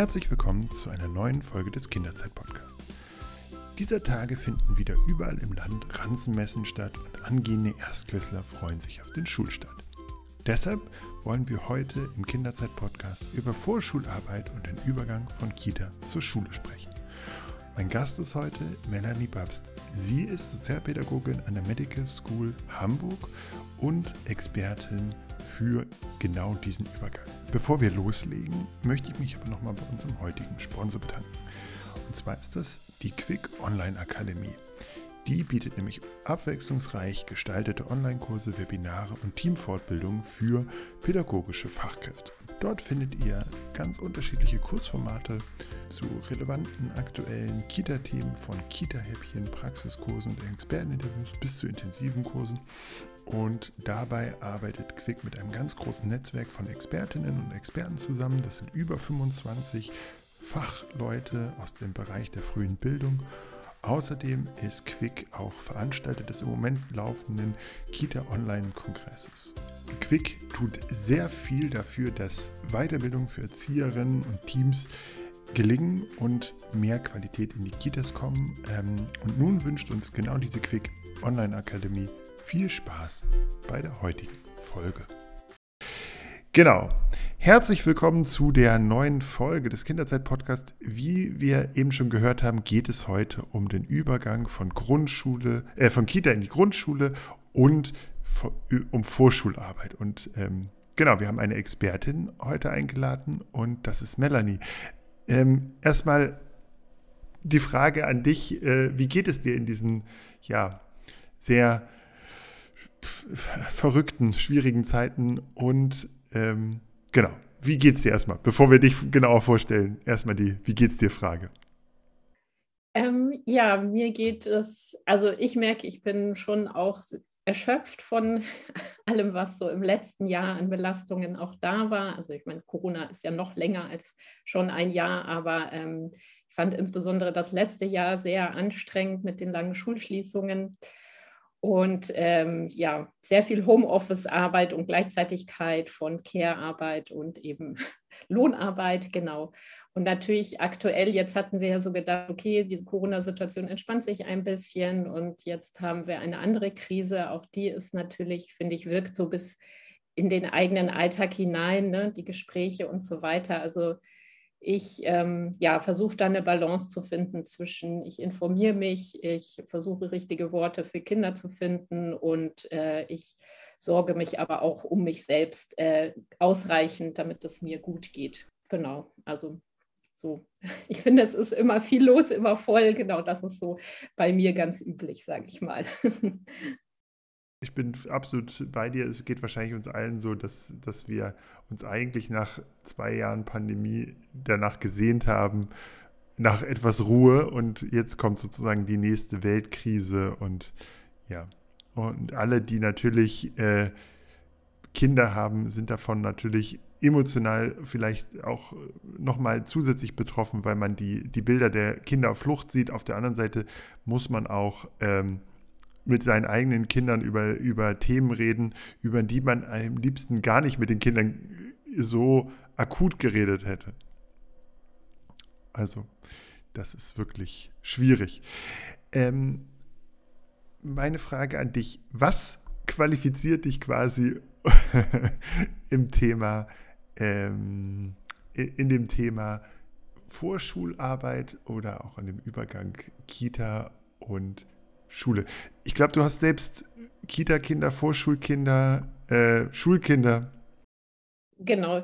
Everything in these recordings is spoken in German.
Herzlich willkommen zu einer neuen Folge des Kinderzeit-Podcasts. Dieser Tage finden wieder überall im Land Ranzenmessen statt und angehende Erstklässler freuen sich auf den Schulstart. Deshalb wollen wir heute im Kinderzeit-Podcast über Vorschularbeit und den Übergang von Kita zur Schule sprechen. Mein Gast ist heute Melanie Babst. Sie ist Sozialpädagogin an der Medical School Hamburg und Expertin für genau diesen Übergang. Bevor wir loslegen, möchte ich mich aber nochmal bei unserem heutigen Sponsor bedanken. Und zwar ist das die Quick Online Akademie. Die bietet nämlich abwechslungsreich gestaltete Online-Kurse, Webinare und Teamfortbildungen für pädagogische Fachkräfte. Dort findet ihr ganz unterschiedliche Kursformate zu relevanten aktuellen Kita-Themen von Kita-Häppchen, Praxiskursen und Experteninterviews bis zu intensiven Kursen. Und dabei arbeitet Quick mit einem ganz großen Netzwerk von Expertinnen und Experten zusammen. Das sind über 25 Fachleute aus dem Bereich der frühen Bildung. Außerdem ist Quick auch Veranstalter des im Moment laufenden Kita Online-Kongresses. Quick tut sehr viel dafür, dass Weiterbildung für Erzieherinnen und Teams gelingen und mehr Qualität in die Kitas kommen. Ähm, und nun wünscht uns genau diese Quick Online Akademie viel Spaß bei der heutigen Folge. Genau. Herzlich willkommen zu der neuen Folge des Kinderzeit-Podcasts. Wie wir eben schon gehört haben, geht es heute um den Übergang von Grundschule, äh, von Kita in die Grundschule und um Vorschularbeit. Und ähm, genau, wir haben eine Expertin heute eingeladen und das ist Melanie. Ähm, erstmal die Frage an dich, äh, wie geht es dir in diesen, ja, sehr verrückten, schwierigen Zeiten und ähm, genau, wie geht's dir erstmal, bevor wir dich genauer vorstellen, erstmal die, wie geht's dir Frage. Ähm, ja, mir geht es, also ich merke, ich bin schon auch erschöpft von allem, was so im letzten Jahr an Belastungen auch da war. Also ich meine, Corona ist ja noch länger als schon ein Jahr, aber ähm, ich fand insbesondere das letzte Jahr sehr anstrengend mit den langen Schulschließungen und ähm, ja, sehr viel Homeoffice-Arbeit und Gleichzeitigkeit von Care-Arbeit und eben Lohnarbeit, genau. Und natürlich aktuell, jetzt hatten wir ja so gedacht, okay, die Corona-Situation entspannt sich ein bisschen und jetzt haben wir eine andere Krise. Auch die ist natürlich, finde ich, wirkt so bis in den eigenen Alltag hinein, ne? die Gespräche und so weiter. Also ich ähm, ja, versuche da eine Balance zu finden zwischen, ich informiere mich, ich versuche richtige Worte für Kinder zu finden und äh, ich sorge mich aber auch um mich selbst äh, ausreichend, damit es mir gut geht. Genau, also so. Ich finde, es ist immer viel los, immer voll. Genau, das ist so bei mir ganz üblich, sage ich mal. Ich bin absolut bei dir. Es geht wahrscheinlich uns allen so, dass, dass wir uns eigentlich nach zwei Jahren Pandemie danach gesehnt haben, nach etwas Ruhe. Und jetzt kommt sozusagen die nächste Weltkrise. Und ja, und alle, die natürlich äh, Kinder haben, sind davon natürlich emotional vielleicht auch nochmal zusätzlich betroffen, weil man die, die Bilder der Kinder auf Flucht sieht. Auf der anderen Seite muss man auch ähm, mit seinen eigenen Kindern über, über Themen reden, über die man am liebsten gar nicht mit den Kindern so akut geredet hätte. Also, das ist wirklich schwierig. Ähm, meine Frage an dich, was qualifiziert dich quasi im Thema, ähm, in dem Thema Vorschularbeit oder auch an dem Übergang Kita und Schule. Ich glaube, du hast selbst Kita-Kinder, Vorschulkinder, äh, Schulkinder. Genau.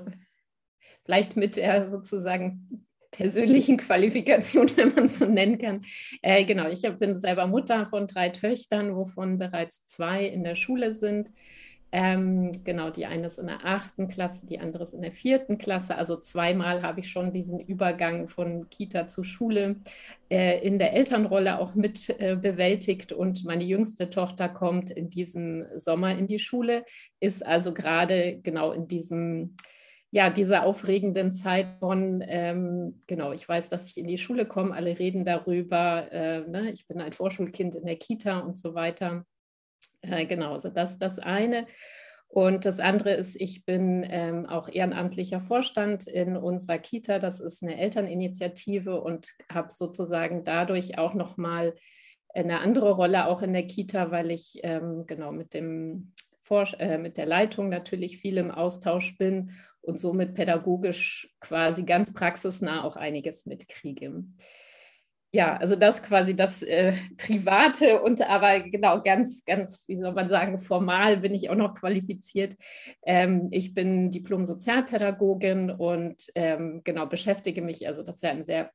Vielleicht mit der sozusagen persönlichen Qualifikation, wenn man es so nennen kann. Äh, genau, ich bin selber Mutter von drei Töchtern, wovon bereits zwei in der Schule sind. Ähm, genau, die eine ist in der achten Klasse, die andere ist in der vierten Klasse. Also zweimal habe ich schon diesen Übergang von Kita zu Schule äh, in der Elternrolle auch mit äh, bewältigt. Und meine jüngste Tochter kommt in diesem Sommer in die Schule, ist also gerade genau in diesem ja, dieser aufregenden Zeit von, ähm, genau, ich weiß, dass ich in die Schule komme, alle reden darüber, äh, ne, ich bin ein Vorschulkind in der Kita und so weiter. Äh, genau, also das das eine. Und das andere ist, ich bin ähm, auch ehrenamtlicher Vorstand in unserer Kita. Das ist eine Elterninitiative und habe sozusagen dadurch auch nochmal eine andere Rolle auch in der Kita, weil ich ähm, genau mit dem äh, mit der Leitung natürlich viel im Austausch bin und somit pädagogisch quasi ganz praxisnah auch einiges mitkriege. Ja, also das quasi das äh, Private und aber genau ganz, ganz, wie soll man sagen, formal bin ich auch noch qualifiziert. Ähm, ich bin Diplom-Sozialpädagogin und ähm, genau beschäftige mich, also das ist ja ein sehr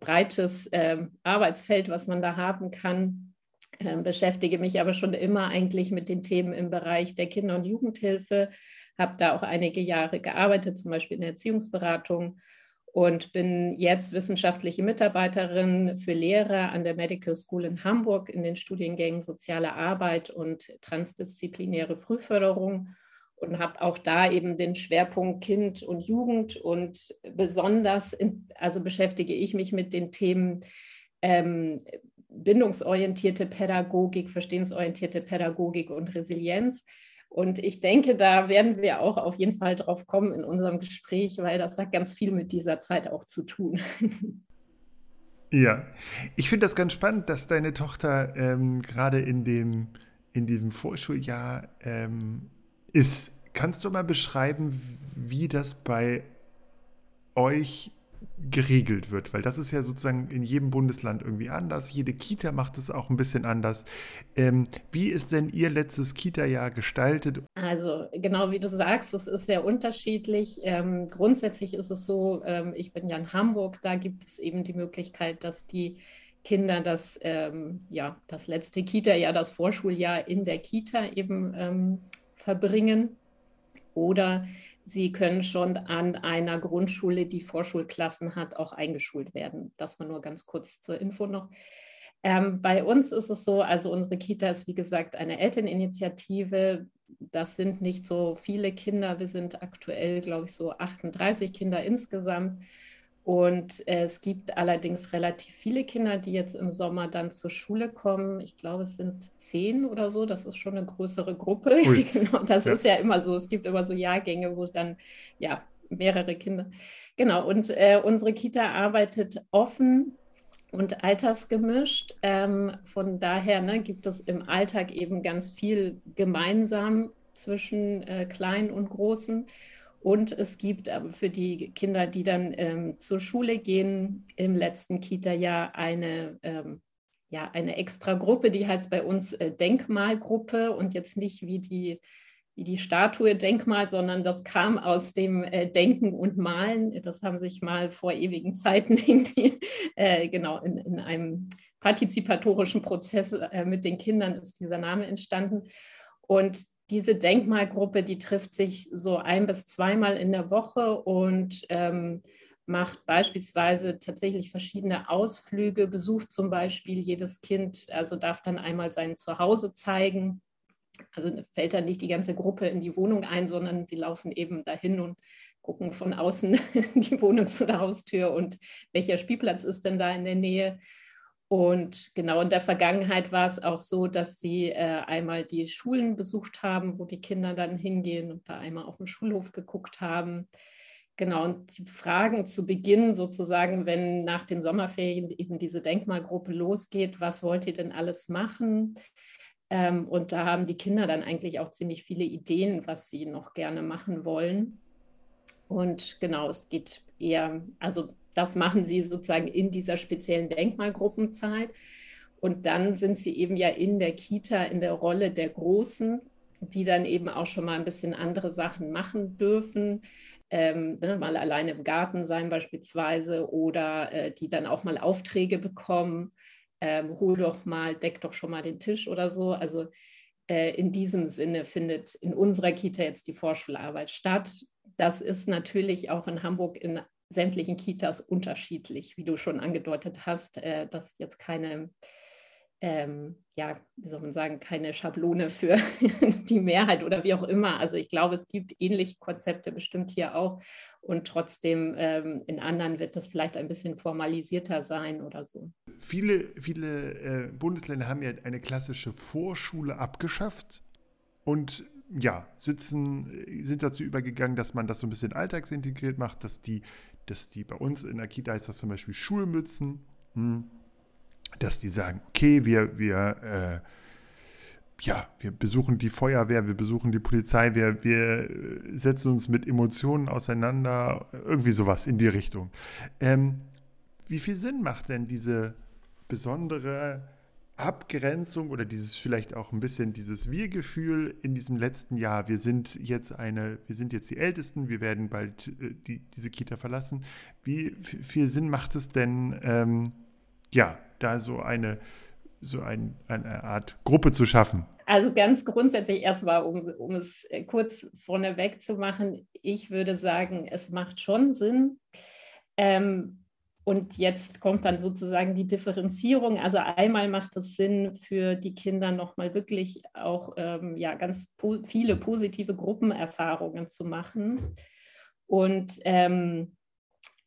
breites ähm, Arbeitsfeld, was man da haben kann. Ähm, beschäftige mich aber schon immer eigentlich mit den Themen im Bereich der Kinder- und Jugendhilfe, habe da auch einige Jahre gearbeitet, zum Beispiel in der Erziehungsberatung und bin jetzt wissenschaftliche Mitarbeiterin für Lehrer an der Medical School in Hamburg in den Studiengängen Soziale Arbeit und transdisziplinäre Frühförderung und habe auch da eben den Schwerpunkt Kind und Jugend und besonders, in, also beschäftige ich mich mit den Themen ähm, bindungsorientierte Pädagogik, verstehensorientierte Pädagogik und Resilienz. Und ich denke, da werden wir auch auf jeden Fall drauf kommen in unserem Gespräch, weil das hat ganz viel mit dieser Zeit auch zu tun. Ja, ich finde das ganz spannend, dass deine Tochter ähm, gerade in dem in diesem Vorschuljahr ähm, ist. Kannst du mal beschreiben, wie das bei euch geregelt wird, weil das ist ja sozusagen in jedem Bundesland irgendwie anders. Jede Kita macht es auch ein bisschen anders. Ähm, wie ist denn Ihr letztes Kita-Jahr gestaltet? Also genau wie du sagst, es ist sehr unterschiedlich. Ähm, grundsätzlich ist es so, ähm, ich bin ja in Hamburg, da gibt es eben die Möglichkeit, dass die Kinder das, ähm, ja, das letzte Kita-Jahr, das Vorschuljahr in der Kita eben ähm, verbringen. Oder Sie können schon an einer Grundschule, die Vorschulklassen hat, auch eingeschult werden. Das war nur ganz kurz zur Info noch. Ähm, bei uns ist es so, also unsere Kita ist wie gesagt eine Elterninitiative. Das sind nicht so viele Kinder. Wir sind aktuell, glaube ich, so 38 Kinder insgesamt. Und äh, es gibt allerdings relativ viele Kinder, die jetzt im Sommer dann zur Schule kommen. Ich glaube, es sind zehn oder so. Das ist schon eine größere Gruppe. genau, das ja. ist ja immer so. Es gibt immer so Jahrgänge, wo dann ja mehrere Kinder. Genau. Und äh, unsere Kita arbeitet offen und altersgemischt. Ähm, von daher ne, gibt es im Alltag eben ganz viel gemeinsam zwischen äh, Kleinen und Großen. Und es gibt aber für die Kinder, die dann ähm, zur Schule gehen, im letzten Kita-Jahr eine, ähm, ja, eine extra Gruppe, die heißt bei uns äh, Denkmalgruppe und jetzt nicht wie die, wie die Statue Denkmal, sondern das kam aus dem äh, Denken und Malen. Das haben sich mal vor ewigen Zeiten irgendwie, äh, genau in, in einem partizipatorischen Prozess äh, mit den Kindern ist dieser Name entstanden. Und diese Denkmalgruppe, die trifft sich so ein bis zweimal in der Woche und ähm, macht beispielsweise tatsächlich verschiedene Ausflüge, besucht zum Beispiel jedes Kind, also darf dann einmal sein Zuhause zeigen. Also fällt dann nicht die ganze Gruppe in die Wohnung ein, sondern sie laufen eben dahin und gucken von außen die Wohnung zu der Haustür und welcher Spielplatz ist denn da in der Nähe. Und genau in der Vergangenheit war es auch so, dass sie äh, einmal die Schulen besucht haben, wo die Kinder dann hingehen und da einmal auf den Schulhof geguckt haben. Genau, und die Fragen zu Beginn sozusagen, wenn nach den Sommerferien eben diese Denkmalgruppe losgeht, was wollt ihr denn alles machen? Ähm, und da haben die Kinder dann eigentlich auch ziemlich viele Ideen, was sie noch gerne machen wollen. Und genau, es geht eher, also das machen sie sozusagen in dieser speziellen Denkmalgruppenzeit. Und dann sind sie eben ja in der Kita in der Rolle der Großen, die dann eben auch schon mal ein bisschen andere Sachen machen dürfen. Ähm, ne, mal alleine im Garten sein beispielsweise oder äh, die dann auch mal Aufträge bekommen. Ähm, hol doch mal, deck doch schon mal den Tisch oder so. Also äh, in diesem Sinne findet in unserer Kita jetzt die Vorschularbeit statt. Das ist natürlich auch in Hamburg in sämtlichen Kitas unterschiedlich, wie du schon angedeutet hast. Äh, das ist jetzt keine, ähm, ja, wie soll man sagen, keine Schablone für die Mehrheit oder wie auch immer. Also ich glaube, es gibt ähnliche Konzepte bestimmt hier auch und trotzdem ähm, in anderen wird das vielleicht ein bisschen formalisierter sein oder so. Viele, viele äh, Bundesländer haben ja eine klassische Vorschule abgeschafft und ja, sitzen, sind dazu übergegangen, dass man das so ein bisschen alltagsintegriert macht, dass die, dass die bei uns in der Kita heißt das zum Beispiel Schulmützen, hm, dass die sagen, okay, wir, wir, äh, ja, wir besuchen die Feuerwehr, wir besuchen die Polizei, wir, wir setzen uns mit Emotionen auseinander, irgendwie sowas in die Richtung. Ähm, wie viel Sinn macht denn diese besondere Abgrenzung oder dieses vielleicht auch ein bisschen dieses Wir-Gefühl in diesem letzten Jahr. Wir sind jetzt eine, wir sind jetzt die Ältesten, wir werden bald äh, die, diese Kita verlassen. Wie viel Sinn macht es denn, ähm, ja, da so eine, so ein, eine Art Gruppe zu schaffen? Also ganz grundsätzlich erstmal, um, um es äh, kurz vorneweg zu machen, ich würde sagen, es macht schon Sinn. Ähm, und jetzt kommt dann sozusagen die Differenzierung. Also einmal macht es Sinn für die Kinder nochmal wirklich auch ähm, ja, ganz po viele positive Gruppenerfahrungen zu machen. Und ähm,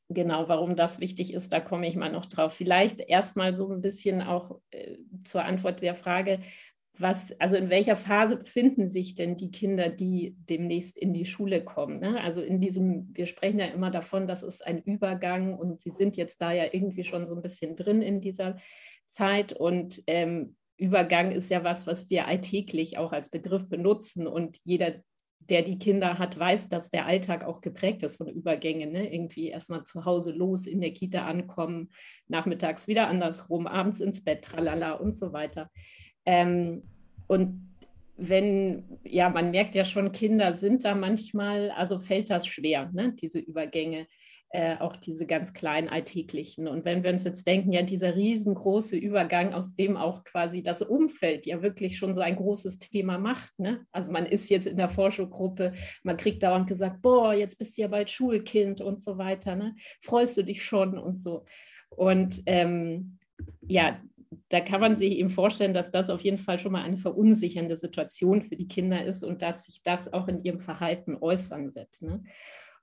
genau, warum das wichtig ist, da komme ich mal noch drauf. Vielleicht erstmal so ein bisschen auch äh, zur Antwort der Frage, was, also in welcher Phase befinden sich denn die Kinder, die demnächst in die Schule kommen? Ne? Also in diesem, wir sprechen ja immer davon, das ist ein Übergang und sie sind jetzt da ja irgendwie schon so ein bisschen drin in dieser Zeit und ähm, Übergang ist ja was, was wir alltäglich auch als Begriff benutzen und jeder, der die Kinder hat, weiß, dass der Alltag auch geprägt ist von Übergängen. Ne? Irgendwie erstmal zu Hause los, in der Kita ankommen, nachmittags wieder andersrum, abends ins Bett, tralala und so weiter. Ähm, und wenn, ja, man merkt ja schon, Kinder sind da manchmal, also fällt das schwer, ne, diese Übergänge, äh, auch diese ganz kleinen alltäglichen. Und wenn wir uns jetzt denken, ja, dieser riesengroße Übergang, aus dem auch quasi das Umfeld ja wirklich schon so ein großes Thema macht. Ne? Also man ist jetzt in der Vorschulgruppe, man kriegt dauernd gesagt, boah, jetzt bist du ja bald Schulkind und so weiter, ne? Freust du dich schon und so. Und ähm, ja, da kann man sich eben vorstellen, dass das auf jeden Fall schon mal eine verunsichernde Situation für die Kinder ist und dass sich das auch in ihrem Verhalten äußern wird. Ne?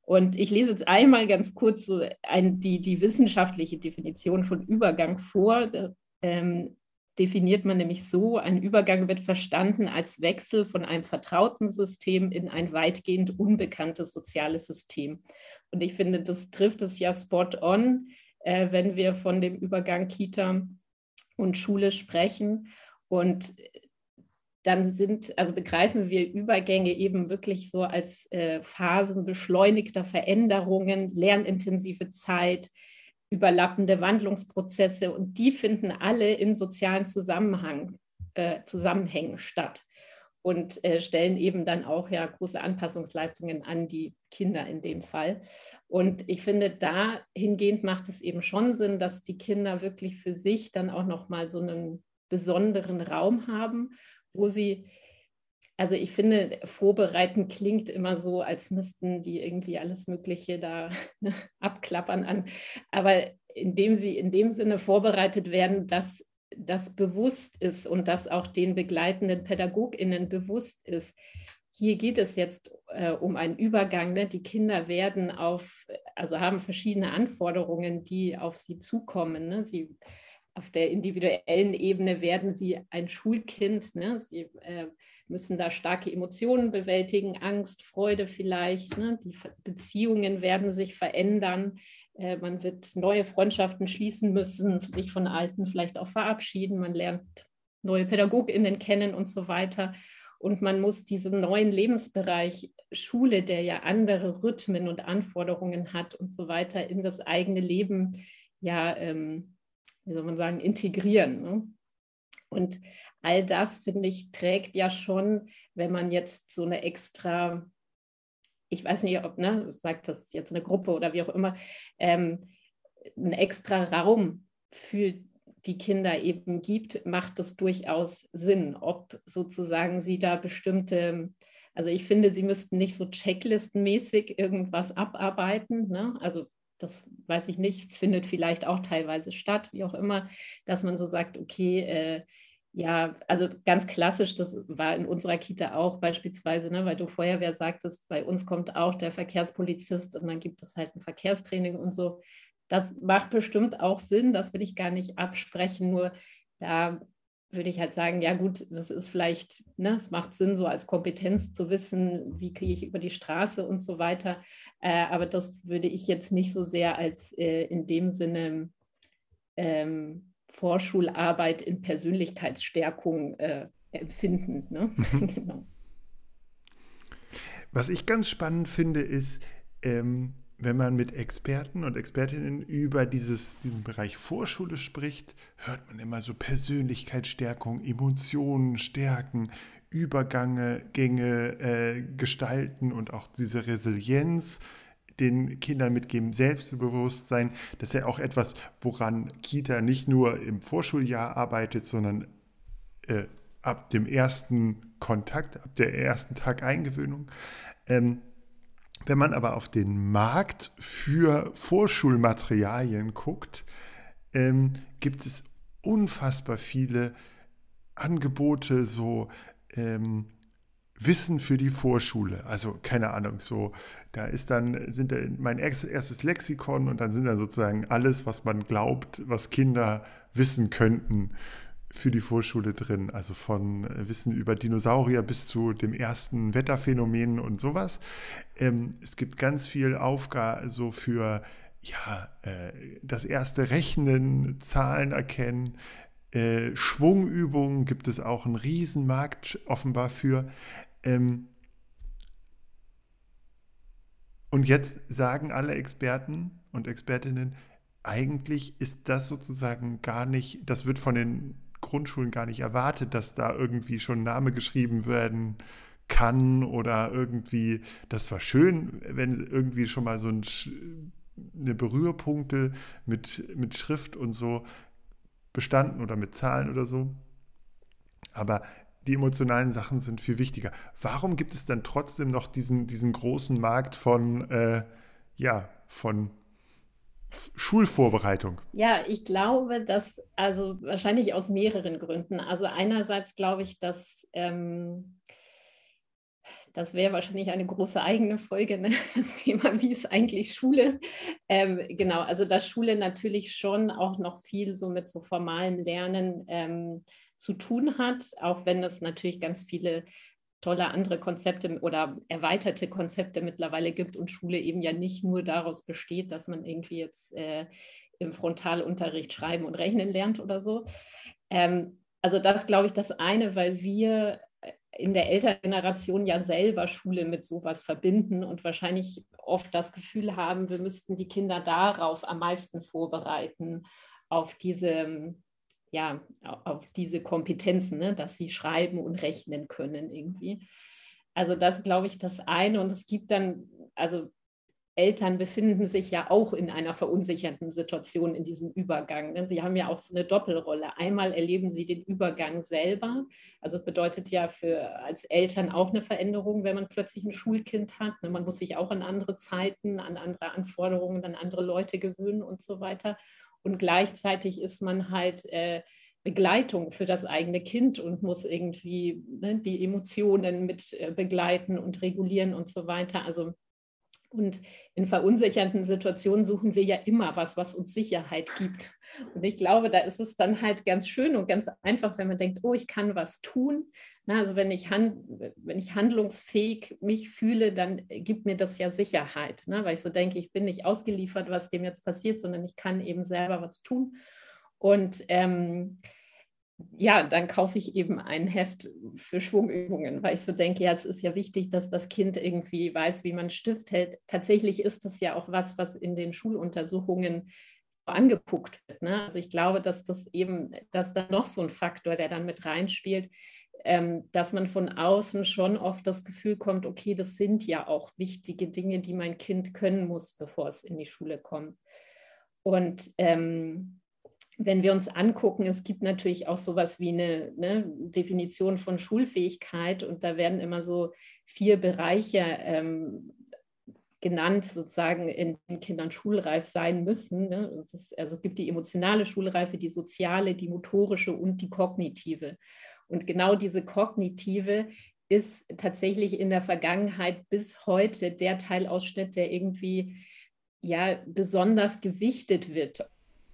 Und ich lese jetzt einmal ganz kurz so ein, die, die wissenschaftliche Definition von Übergang vor. Ähm, definiert man nämlich so, ein Übergang wird verstanden als Wechsel von einem vertrauten System in ein weitgehend unbekanntes soziales System. Und ich finde, das trifft es ja spot on, äh, wenn wir von dem Übergang Kita und Schule sprechen. Und dann sind, also begreifen wir Übergänge eben wirklich so als äh, Phasen beschleunigter Veränderungen, lernintensive Zeit, überlappende Wandlungsprozesse und die finden alle in sozialen Zusammenhang, äh, Zusammenhängen statt und äh, stellen eben dann auch ja große Anpassungsleistungen an die Kinder in dem Fall. Und ich finde, dahingehend macht es eben schon Sinn, dass die Kinder wirklich für sich dann auch nochmal so einen besonderen Raum haben, wo sie, also ich finde, vorbereiten klingt immer so, als müssten die irgendwie alles Mögliche da abklappern an. Aber indem sie in dem Sinne vorbereitet werden, dass das bewusst ist und dass auch den begleitenden PädagogInnen bewusst ist, hier geht es jetzt äh, um einen Übergang. Ne? Die Kinder werden auf, also haben verschiedene Anforderungen, die auf sie zukommen. Ne? Sie auf der individuellen Ebene werden sie ein Schulkind. Ne? Sie äh, müssen da starke Emotionen bewältigen, Angst, Freude vielleicht. Ne? Die Beziehungen werden sich verändern. Äh, man wird neue Freundschaften schließen müssen, sich von alten vielleicht auch verabschieden. Man lernt neue PädagogInnen kennen und so weiter. Und man muss diesen neuen Lebensbereich Schule, der ja andere Rhythmen und Anforderungen hat und so weiter, in das eigene Leben, ja, ähm, wie soll man sagen, integrieren. Ne? Und all das, finde ich, trägt ja schon, wenn man jetzt so eine extra, ich weiß nicht, ob, ne, sagt das jetzt eine Gruppe oder wie auch immer, ähm, einen extra Raum für die Kinder eben gibt, macht es durchaus Sinn, ob sozusagen sie da bestimmte, also ich finde, sie müssten nicht so checklistenmäßig irgendwas abarbeiten. Ne? Also das weiß ich nicht, findet vielleicht auch teilweise statt, wie auch immer, dass man so sagt, okay, äh, ja, also ganz klassisch, das war in unserer Kita auch beispielsweise, ne, weil du Feuerwehr sagtest, bei uns kommt auch der Verkehrspolizist und dann gibt es halt ein Verkehrstraining und so. Das macht bestimmt auch Sinn, das will ich gar nicht absprechen, nur da würde ich halt sagen, ja gut, das ist vielleicht, ne, es macht Sinn, so als Kompetenz zu wissen, wie kriege ich über die Straße und so weiter. Äh, aber das würde ich jetzt nicht so sehr als äh, in dem Sinne ähm, Vorschularbeit in Persönlichkeitsstärkung äh, empfinden. Ne? genau. Was ich ganz spannend finde, ist, ähm, wenn man mit Experten und Expertinnen über dieses, diesen Bereich Vorschule spricht, hört man immer so Persönlichkeitsstärkung, Emotionen stärken, Übergänge, Gänge äh, gestalten und auch diese Resilienz den Kindern mitgeben, Selbstbewusstsein. Das ist ja auch etwas, woran Kita nicht nur im Vorschuljahr arbeitet, sondern äh, ab dem ersten Kontakt, ab der ersten Tag Eingewöhnung. Ähm, wenn man aber auf den Markt für Vorschulmaterialien guckt, ähm, gibt es unfassbar viele Angebote, so ähm, Wissen für die Vorschule. Also keine Ahnung, so da ist dann sind da mein erstes Lexikon und dann sind dann sozusagen alles, was man glaubt, was Kinder wissen könnten für die Vorschule drin. Also von äh, Wissen über Dinosaurier bis zu dem ersten Wetterphänomen und sowas. Ähm, es gibt ganz viel Aufgabe so für ja, äh, das erste Rechnen, Zahlen erkennen. Äh, Schwungübungen gibt es auch einen Riesenmarkt offenbar für. Ähm, und jetzt sagen alle Experten und Expertinnen, eigentlich ist das sozusagen gar nicht, das wird von den Grundschulen gar nicht erwartet, dass da irgendwie schon Name geschrieben werden kann oder irgendwie, das war schön, wenn irgendwie schon mal so ein, eine Berührpunkte mit, mit Schrift und so bestanden oder mit Zahlen oder so. Aber die emotionalen Sachen sind viel wichtiger. Warum gibt es dann trotzdem noch diesen, diesen großen Markt von, äh, ja, von Schulvorbereitung? Ja, ich glaube, dass, also wahrscheinlich aus mehreren Gründen. Also einerseits glaube ich, dass ähm, das wäre wahrscheinlich eine große eigene Folge, ne? das Thema, wie ist eigentlich Schule? Ähm, genau, also dass Schule natürlich schon auch noch viel so mit so formalem Lernen ähm, zu tun hat, auch wenn es natürlich ganz viele tolle andere Konzepte oder erweiterte Konzepte mittlerweile gibt und Schule eben ja nicht nur daraus besteht, dass man irgendwie jetzt äh, im Frontalunterricht schreiben und rechnen lernt oder so. Ähm, also das glaube ich das eine, weil wir in der Elterngeneration ja selber Schule mit sowas verbinden und wahrscheinlich oft das Gefühl haben, wir müssten die Kinder darauf am meisten vorbereiten, auf diese ja, auf diese Kompetenzen, ne, dass sie schreiben und rechnen können irgendwie. Also das glaube ich das eine. Und es gibt dann, also Eltern befinden sich ja auch in einer verunsicherten Situation in diesem Übergang. Ne? Sie haben ja auch so eine Doppelrolle. Einmal erleben sie den Übergang selber. Also es bedeutet ja für als Eltern auch eine Veränderung, wenn man plötzlich ein Schulkind hat. Ne? Man muss sich auch an andere Zeiten, an andere Anforderungen, an andere Leute gewöhnen und so weiter und gleichzeitig ist man halt äh, Begleitung für das eigene Kind und muss irgendwie ne, die Emotionen mit äh, begleiten und regulieren und so weiter. Also und in verunsichernden Situationen suchen wir ja immer was, was uns Sicherheit gibt. Und ich glaube, da ist es dann halt ganz schön und ganz einfach, wenn man denkt, oh, ich kann was tun. Na, also wenn ich, wenn ich handlungsfähig mich fühle, dann gibt mir das ja Sicherheit, ne? weil ich so denke, ich bin nicht ausgeliefert, was dem jetzt passiert, sondern ich kann eben selber was tun. Und ähm, ja, dann kaufe ich eben ein Heft für Schwungübungen, weil ich so denke, ja, es ist ja wichtig, dass das Kind irgendwie weiß, wie man Stift hält. Tatsächlich ist das ja auch was, was in den Schuluntersuchungen angeguckt wird. Ne? Also ich glaube, dass das eben, dass da noch so ein Faktor, der dann mit reinspielt, ähm, dass man von außen schon oft das Gefühl kommt, okay, das sind ja auch wichtige Dinge, die mein Kind können muss, bevor es in die Schule kommt. Und ähm, wenn wir uns angucken, es gibt natürlich auch sowas wie eine ne, Definition von Schulfähigkeit und da werden immer so vier Bereiche ähm, genannt, sozusagen in den Kindern schulreif sein müssen. Ne? Ist, also es gibt die emotionale Schulreife, die soziale, die motorische und die kognitive. Und genau diese kognitive ist tatsächlich in der Vergangenheit bis heute der Teilausschnitt, der irgendwie ja besonders gewichtet wird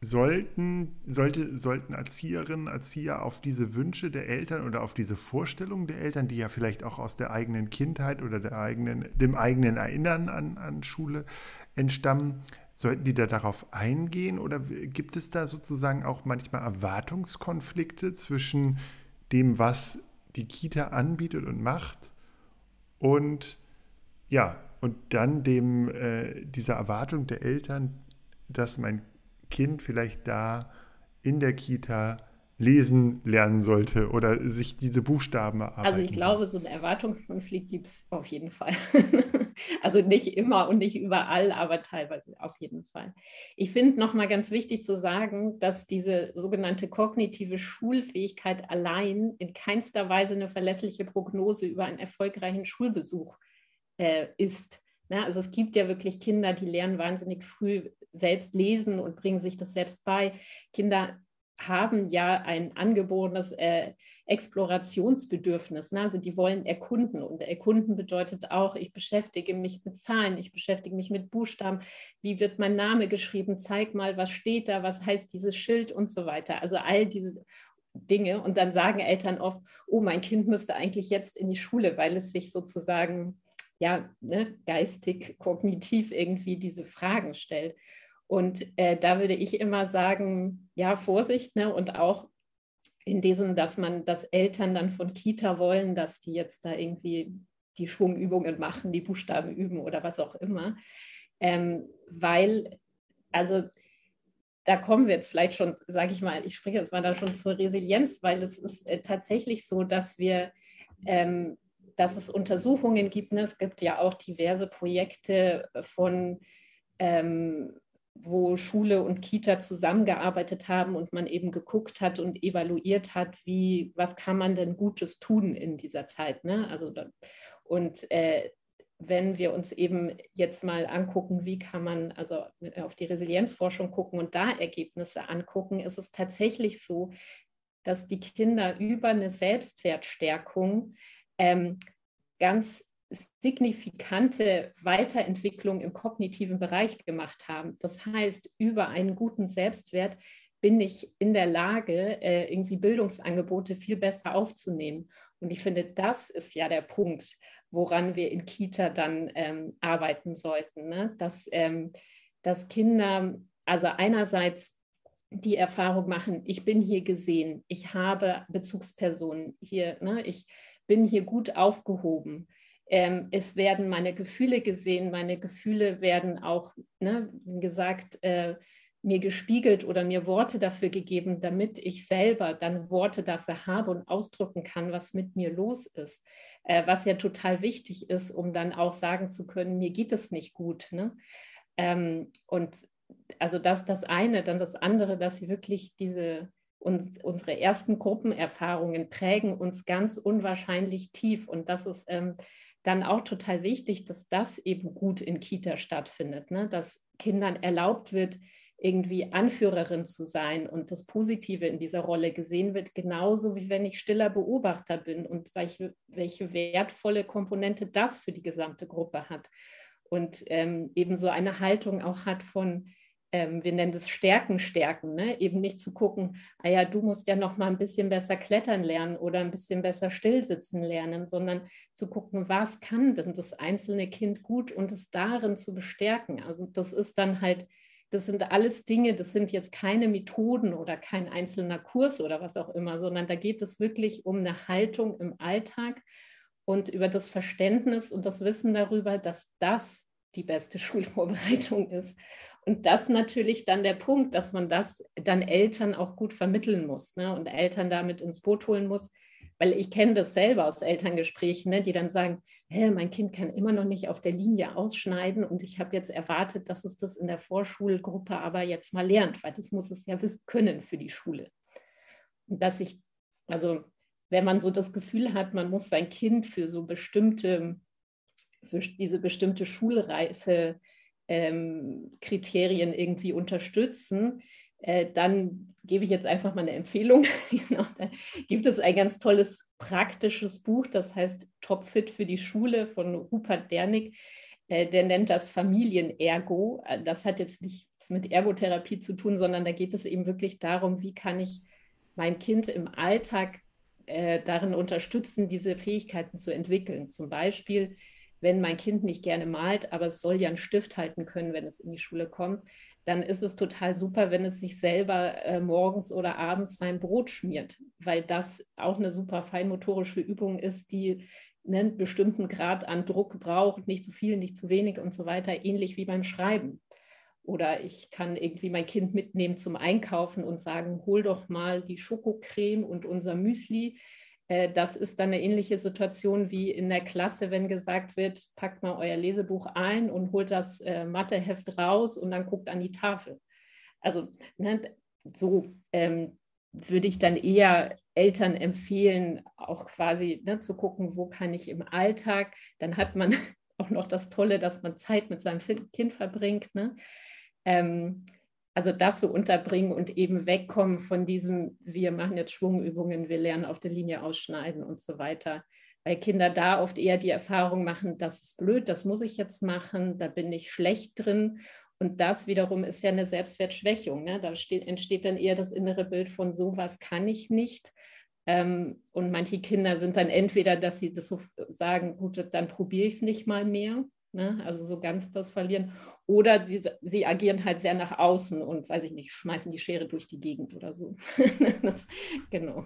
sollten, sollte, sollten Erzieherinnen, Erzieher auf diese Wünsche der Eltern oder auf diese Vorstellungen der Eltern, die ja vielleicht auch aus der eigenen Kindheit oder der eigenen, dem eigenen Erinnern an, an Schule entstammen, sollten die da darauf eingehen? Oder gibt es da sozusagen auch manchmal Erwartungskonflikte zwischen dem, was die Kita anbietet und macht und ja, und dann dem, äh, dieser Erwartung der Eltern, dass mein Kind vielleicht da in der Kita lesen lernen sollte oder sich diese Buchstaben erarbeiten Also ich glaube, so einen Erwartungskonflikt gibt es auf jeden Fall. also nicht immer und nicht überall, aber teilweise auf jeden Fall. Ich finde nochmal ganz wichtig zu sagen, dass diese sogenannte kognitive Schulfähigkeit allein in keinster Weise eine verlässliche Prognose über einen erfolgreichen Schulbesuch äh, ist. Ja, also es gibt ja wirklich Kinder, die lernen wahnsinnig früh selbst lesen und bringen sich das selbst bei. Kinder haben ja ein angeborenes äh, Explorationsbedürfnis. Ne? Also die wollen erkunden. Und erkunden bedeutet auch, ich beschäftige mich mit Zahlen, ich beschäftige mich mit Buchstaben. Wie wird mein Name geschrieben? Zeig mal, was steht da, was heißt dieses Schild und so weiter. Also all diese Dinge. Und dann sagen Eltern oft, oh, mein Kind müsste eigentlich jetzt in die Schule, weil es sich sozusagen ja ne, geistig, kognitiv irgendwie diese Fragen stellt. Und äh, da würde ich immer sagen, ja, Vorsicht, ne? Und auch in diesem, dass man, dass Eltern dann von Kita wollen, dass die jetzt da irgendwie die Schwungübungen machen, die Buchstaben üben oder was auch immer. Ähm, weil, also da kommen wir jetzt vielleicht schon, sage ich mal, ich spreche jetzt mal dann schon zur Resilienz, weil es ist äh, tatsächlich so, dass wir, ähm, dass es Untersuchungen gibt. Ne? Es gibt ja auch diverse Projekte von ähm, wo Schule und Kita zusammengearbeitet haben und man eben geguckt hat und evaluiert hat, wie, was kann man denn Gutes tun in dieser Zeit. Ne? Also, und äh, wenn wir uns eben jetzt mal angucken, wie kann man also auf die Resilienzforschung gucken und da Ergebnisse angucken, ist es tatsächlich so, dass die Kinder über eine Selbstwertstärkung ähm, ganz signifikante Weiterentwicklung im kognitiven Bereich gemacht haben. Das heißt, über einen guten Selbstwert bin ich in der Lage, äh, irgendwie Bildungsangebote viel besser aufzunehmen. Und ich finde, das ist ja der Punkt, woran wir in Kita dann ähm, arbeiten sollten, ne? dass, ähm, dass Kinder also einerseits die Erfahrung machen, ich bin hier gesehen, ich habe Bezugspersonen hier, ne? ich bin hier gut aufgehoben ähm, es werden meine Gefühle gesehen, meine Gefühle werden auch, ne, wie gesagt, äh, mir gespiegelt oder mir Worte dafür gegeben, damit ich selber dann Worte dafür habe und ausdrücken kann, was mit mir los ist. Äh, was ja total wichtig ist, um dann auch sagen zu können, mir geht es nicht gut. Ne? Ähm, und also das das eine, dann das andere, dass sie wirklich diese und unsere ersten Gruppenerfahrungen prägen uns ganz unwahrscheinlich tief. Und das ist ähm, dann auch total wichtig, dass das eben gut in Kita stattfindet, ne? dass Kindern erlaubt wird, irgendwie Anführerin zu sein und das Positive in dieser Rolle gesehen wird, genauso wie wenn ich stiller Beobachter bin und welche, welche wertvolle Komponente das für die gesamte Gruppe hat. Und ähm, eben so eine Haltung auch hat von, ähm, wir nennen das Stärken stärken, ne? eben nicht zu gucken, ah ja, du musst ja noch mal ein bisschen besser klettern lernen oder ein bisschen besser stillsitzen lernen, sondern zu gucken, was kann denn das einzelne Kind gut und es darin zu bestärken. Also das ist dann halt, das sind alles Dinge, das sind jetzt keine Methoden oder kein einzelner Kurs oder was auch immer, sondern da geht es wirklich um eine Haltung im Alltag und über das Verständnis und das Wissen darüber, dass das die beste Schulvorbereitung ist. Und das natürlich dann der Punkt, dass man das dann Eltern auch gut vermitteln muss ne? und Eltern damit ins Boot holen muss. Weil ich kenne das selber aus Elterngesprächen, ne? die dann sagen, hey, mein Kind kann immer noch nicht auf der Linie ausschneiden und ich habe jetzt erwartet, dass es das in der Vorschulgruppe aber jetzt mal lernt, weil das muss es ja wissen können für die Schule. Und dass ich, also wenn man so das Gefühl hat, man muss sein Kind für so bestimmte, für diese bestimmte Schulreife ähm, Kriterien irgendwie unterstützen, äh, dann gebe ich jetzt einfach mal eine Empfehlung. genau, da gibt es ein ganz tolles praktisches Buch, das heißt Top Fit für die Schule von Rupert Dernig. Äh, der nennt das Familienergo. Äh, das hat jetzt nichts nichts mit Ergotherapie zu tun, sondern da geht es eben wirklich darum, wie kann ich mein Kind im Alltag äh, darin unterstützen, diese Fähigkeiten zu entwickeln. Zum Beispiel, wenn mein Kind nicht gerne malt, aber es soll ja einen Stift halten können, wenn es in die Schule kommt, dann ist es total super, wenn es sich selber äh, morgens oder abends sein Brot schmiert, weil das auch eine super feinmotorische Übung ist, die einen bestimmten Grad an Druck braucht, nicht zu viel, nicht zu wenig und so weiter, ähnlich wie beim Schreiben. Oder ich kann irgendwie mein Kind mitnehmen zum Einkaufen und sagen, hol doch mal die Schokocreme und unser Müsli. Äh, das ist dann eine ähnliche Situation wie in der Klasse, wenn gesagt wird, packt mal euer Lesebuch ein und holt das äh, Matheheft raus und dann guckt an die Tafel. Also ne, so ähm, würde ich dann eher Eltern empfehlen, auch quasi ne, zu gucken, wo kann ich im Alltag, dann hat man auch noch das Tolle, dass man Zeit mit seinem Kind verbringt. Ne? Ähm, also das so unterbringen und eben wegkommen von diesem, wir machen jetzt Schwungübungen, wir lernen auf der Linie ausschneiden und so weiter. Weil Kinder da oft eher die Erfahrung machen, das ist blöd, das muss ich jetzt machen, da bin ich schlecht drin. Und das wiederum ist ja eine Selbstwertschwächung. Ne? Da steht, entsteht dann eher das innere Bild von sowas kann ich nicht. Ähm, und manche Kinder sind dann entweder, dass sie das so sagen, gut, dann probiere ich es nicht mal mehr. Ne? Also so ganz das Verlieren. Oder sie, sie agieren halt sehr nach außen und, weiß ich nicht, schmeißen die Schere durch die Gegend oder so. das, genau.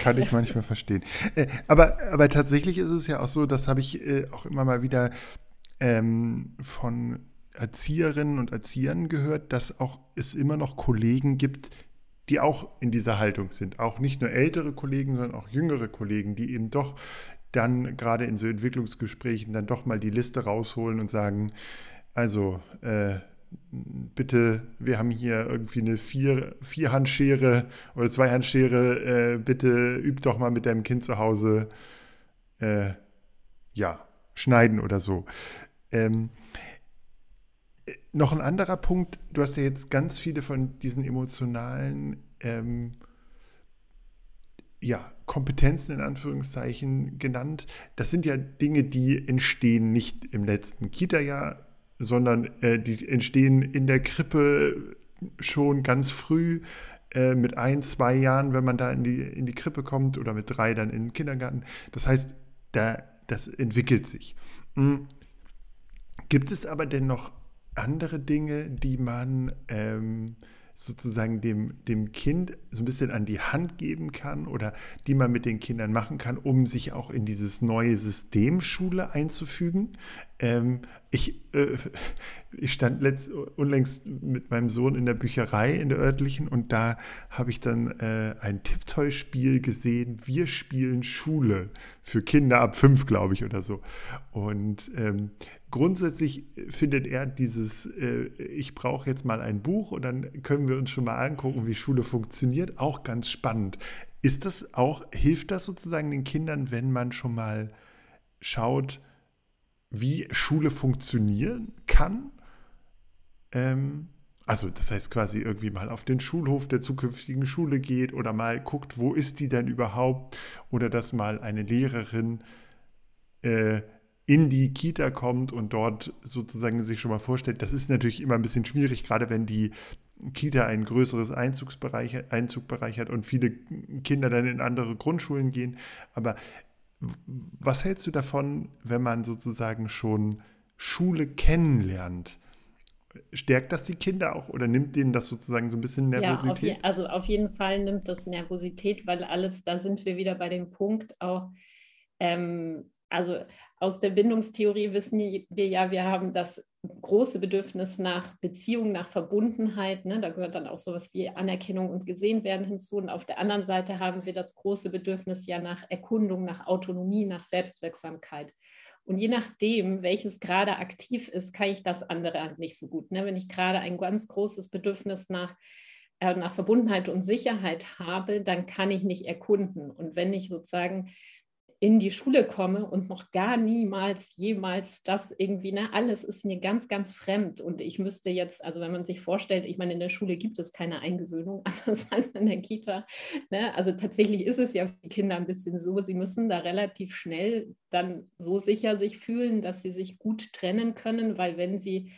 Kann ich manchmal verstehen. Äh, aber, aber tatsächlich ist es ja auch so, das habe ich äh, auch immer mal wieder ähm, von Erzieherinnen und Erziehern gehört, dass auch es immer noch Kollegen gibt, die auch in dieser Haltung sind. Auch nicht nur ältere Kollegen, sondern auch jüngere Kollegen, die eben doch dann gerade in so Entwicklungsgesprächen dann doch mal die Liste rausholen und sagen, also äh, bitte, wir haben hier irgendwie eine vier, Vierhandschere oder Zweihandschere, äh, bitte üb doch mal mit deinem Kind zu Hause, äh, ja, schneiden oder so. Ähm, noch ein anderer Punkt, du hast ja jetzt ganz viele von diesen emotionalen ähm, ja, Kompetenzen in Anführungszeichen genannt. Das sind ja Dinge, die entstehen nicht im letzten Kita-Jahr, sondern äh, die entstehen in der Krippe schon ganz früh, äh, mit ein, zwei Jahren, wenn man da in die, in die Krippe kommt oder mit drei dann in den Kindergarten. Das heißt, da, das entwickelt sich. Mhm. Gibt es aber denn noch andere Dinge, die man ähm, sozusagen dem, dem Kind so ein bisschen an die Hand geben kann oder die man mit den Kindern machen kann, um sich auch in dieses neue System Schule einzufügen. Ähm, ich, äh, ich stand letzt, unlängst mit meinem Sohn in der Bücherei in der örtlichen und da habe ich dann äh, ein Tipptoy-Spiel gesehen. Wir spielen Schule für Kinder ab fünf, glaube ich, oder so. Und ähm, grundsätzlich findet er dieses, äh, ich brauche jetzt mal ein Buch und dann können wir uns schon mal angucken, wie Schule funktioniert, auch ganz spannend. Ist das auch, hilft das sozusagen den Kindern, wenn man schon mal schaut, wie Schule funktionieren kann? Ähm, also das heißt quasi irgendwie mal auf den Schulhof der zukünftigen Schule geht oder mal guckt, wo ist die denn überhaupt? Oder dass mal eine Lehrerin äh, in die Kita kommt und dort sozusagen sich schon mal vorstellt, das ist natürlich immer ein bisschen schwierig, gerade wenn die Kita ein größeres Einzugsbereich, Einzugbereich hat und viele Kinder dann in andere Grundschulen gehen. Aber was hältst du davon, wenn man sozusagen schon Schule kennenlernt? Stärkt das die Kinder auch oder nimmt denen das sozusagen so ein bisschen Nervosität? Ja, auf je, also auf jeden Fall nimmt das Nervosität, weil alles, da sind wir wieder bei dem Punkt auch, ähm, also aus der Bindungstheorie wissen wir ja, wir haben das große Bedürfnis nach Beziehung, nach Verbundenheit. Ne? Da gehört dann auch sowas wie Anerkennung und gesehen werden hinzu. Und auf der anderen Seite haben wir das große Bedürfnis ja nach Erkundung, nach Autonomie, nach Selbstwirksamkeit. Und je nachdem, welches gerade aktiv ist, kann ich das andere nicht so gut. Ne? Wenn ich gerade ein ganz großes Bedürfnis nach äh, nach Verbundenheit und Sicherheit habe, dann kann ich nicht erkunden. Und wenn ich sozusagen in die Schule komme und noch gar niemals, jemals das irgendwie, ne, alles ist mir ganz, ganz fremd. Und ich müsste jetzt, also wenn man sich vorstellt, ich meine, in der Schule gibt es keine Eingewöhnung, anders als in der Kita. Ne? Also tatsächlich ist es ja für die Kinder ein bisschen so, sie müssen da relativ schnell dann so sicher sich fühlen, dass sie sich gut trennen können, weil wenn sie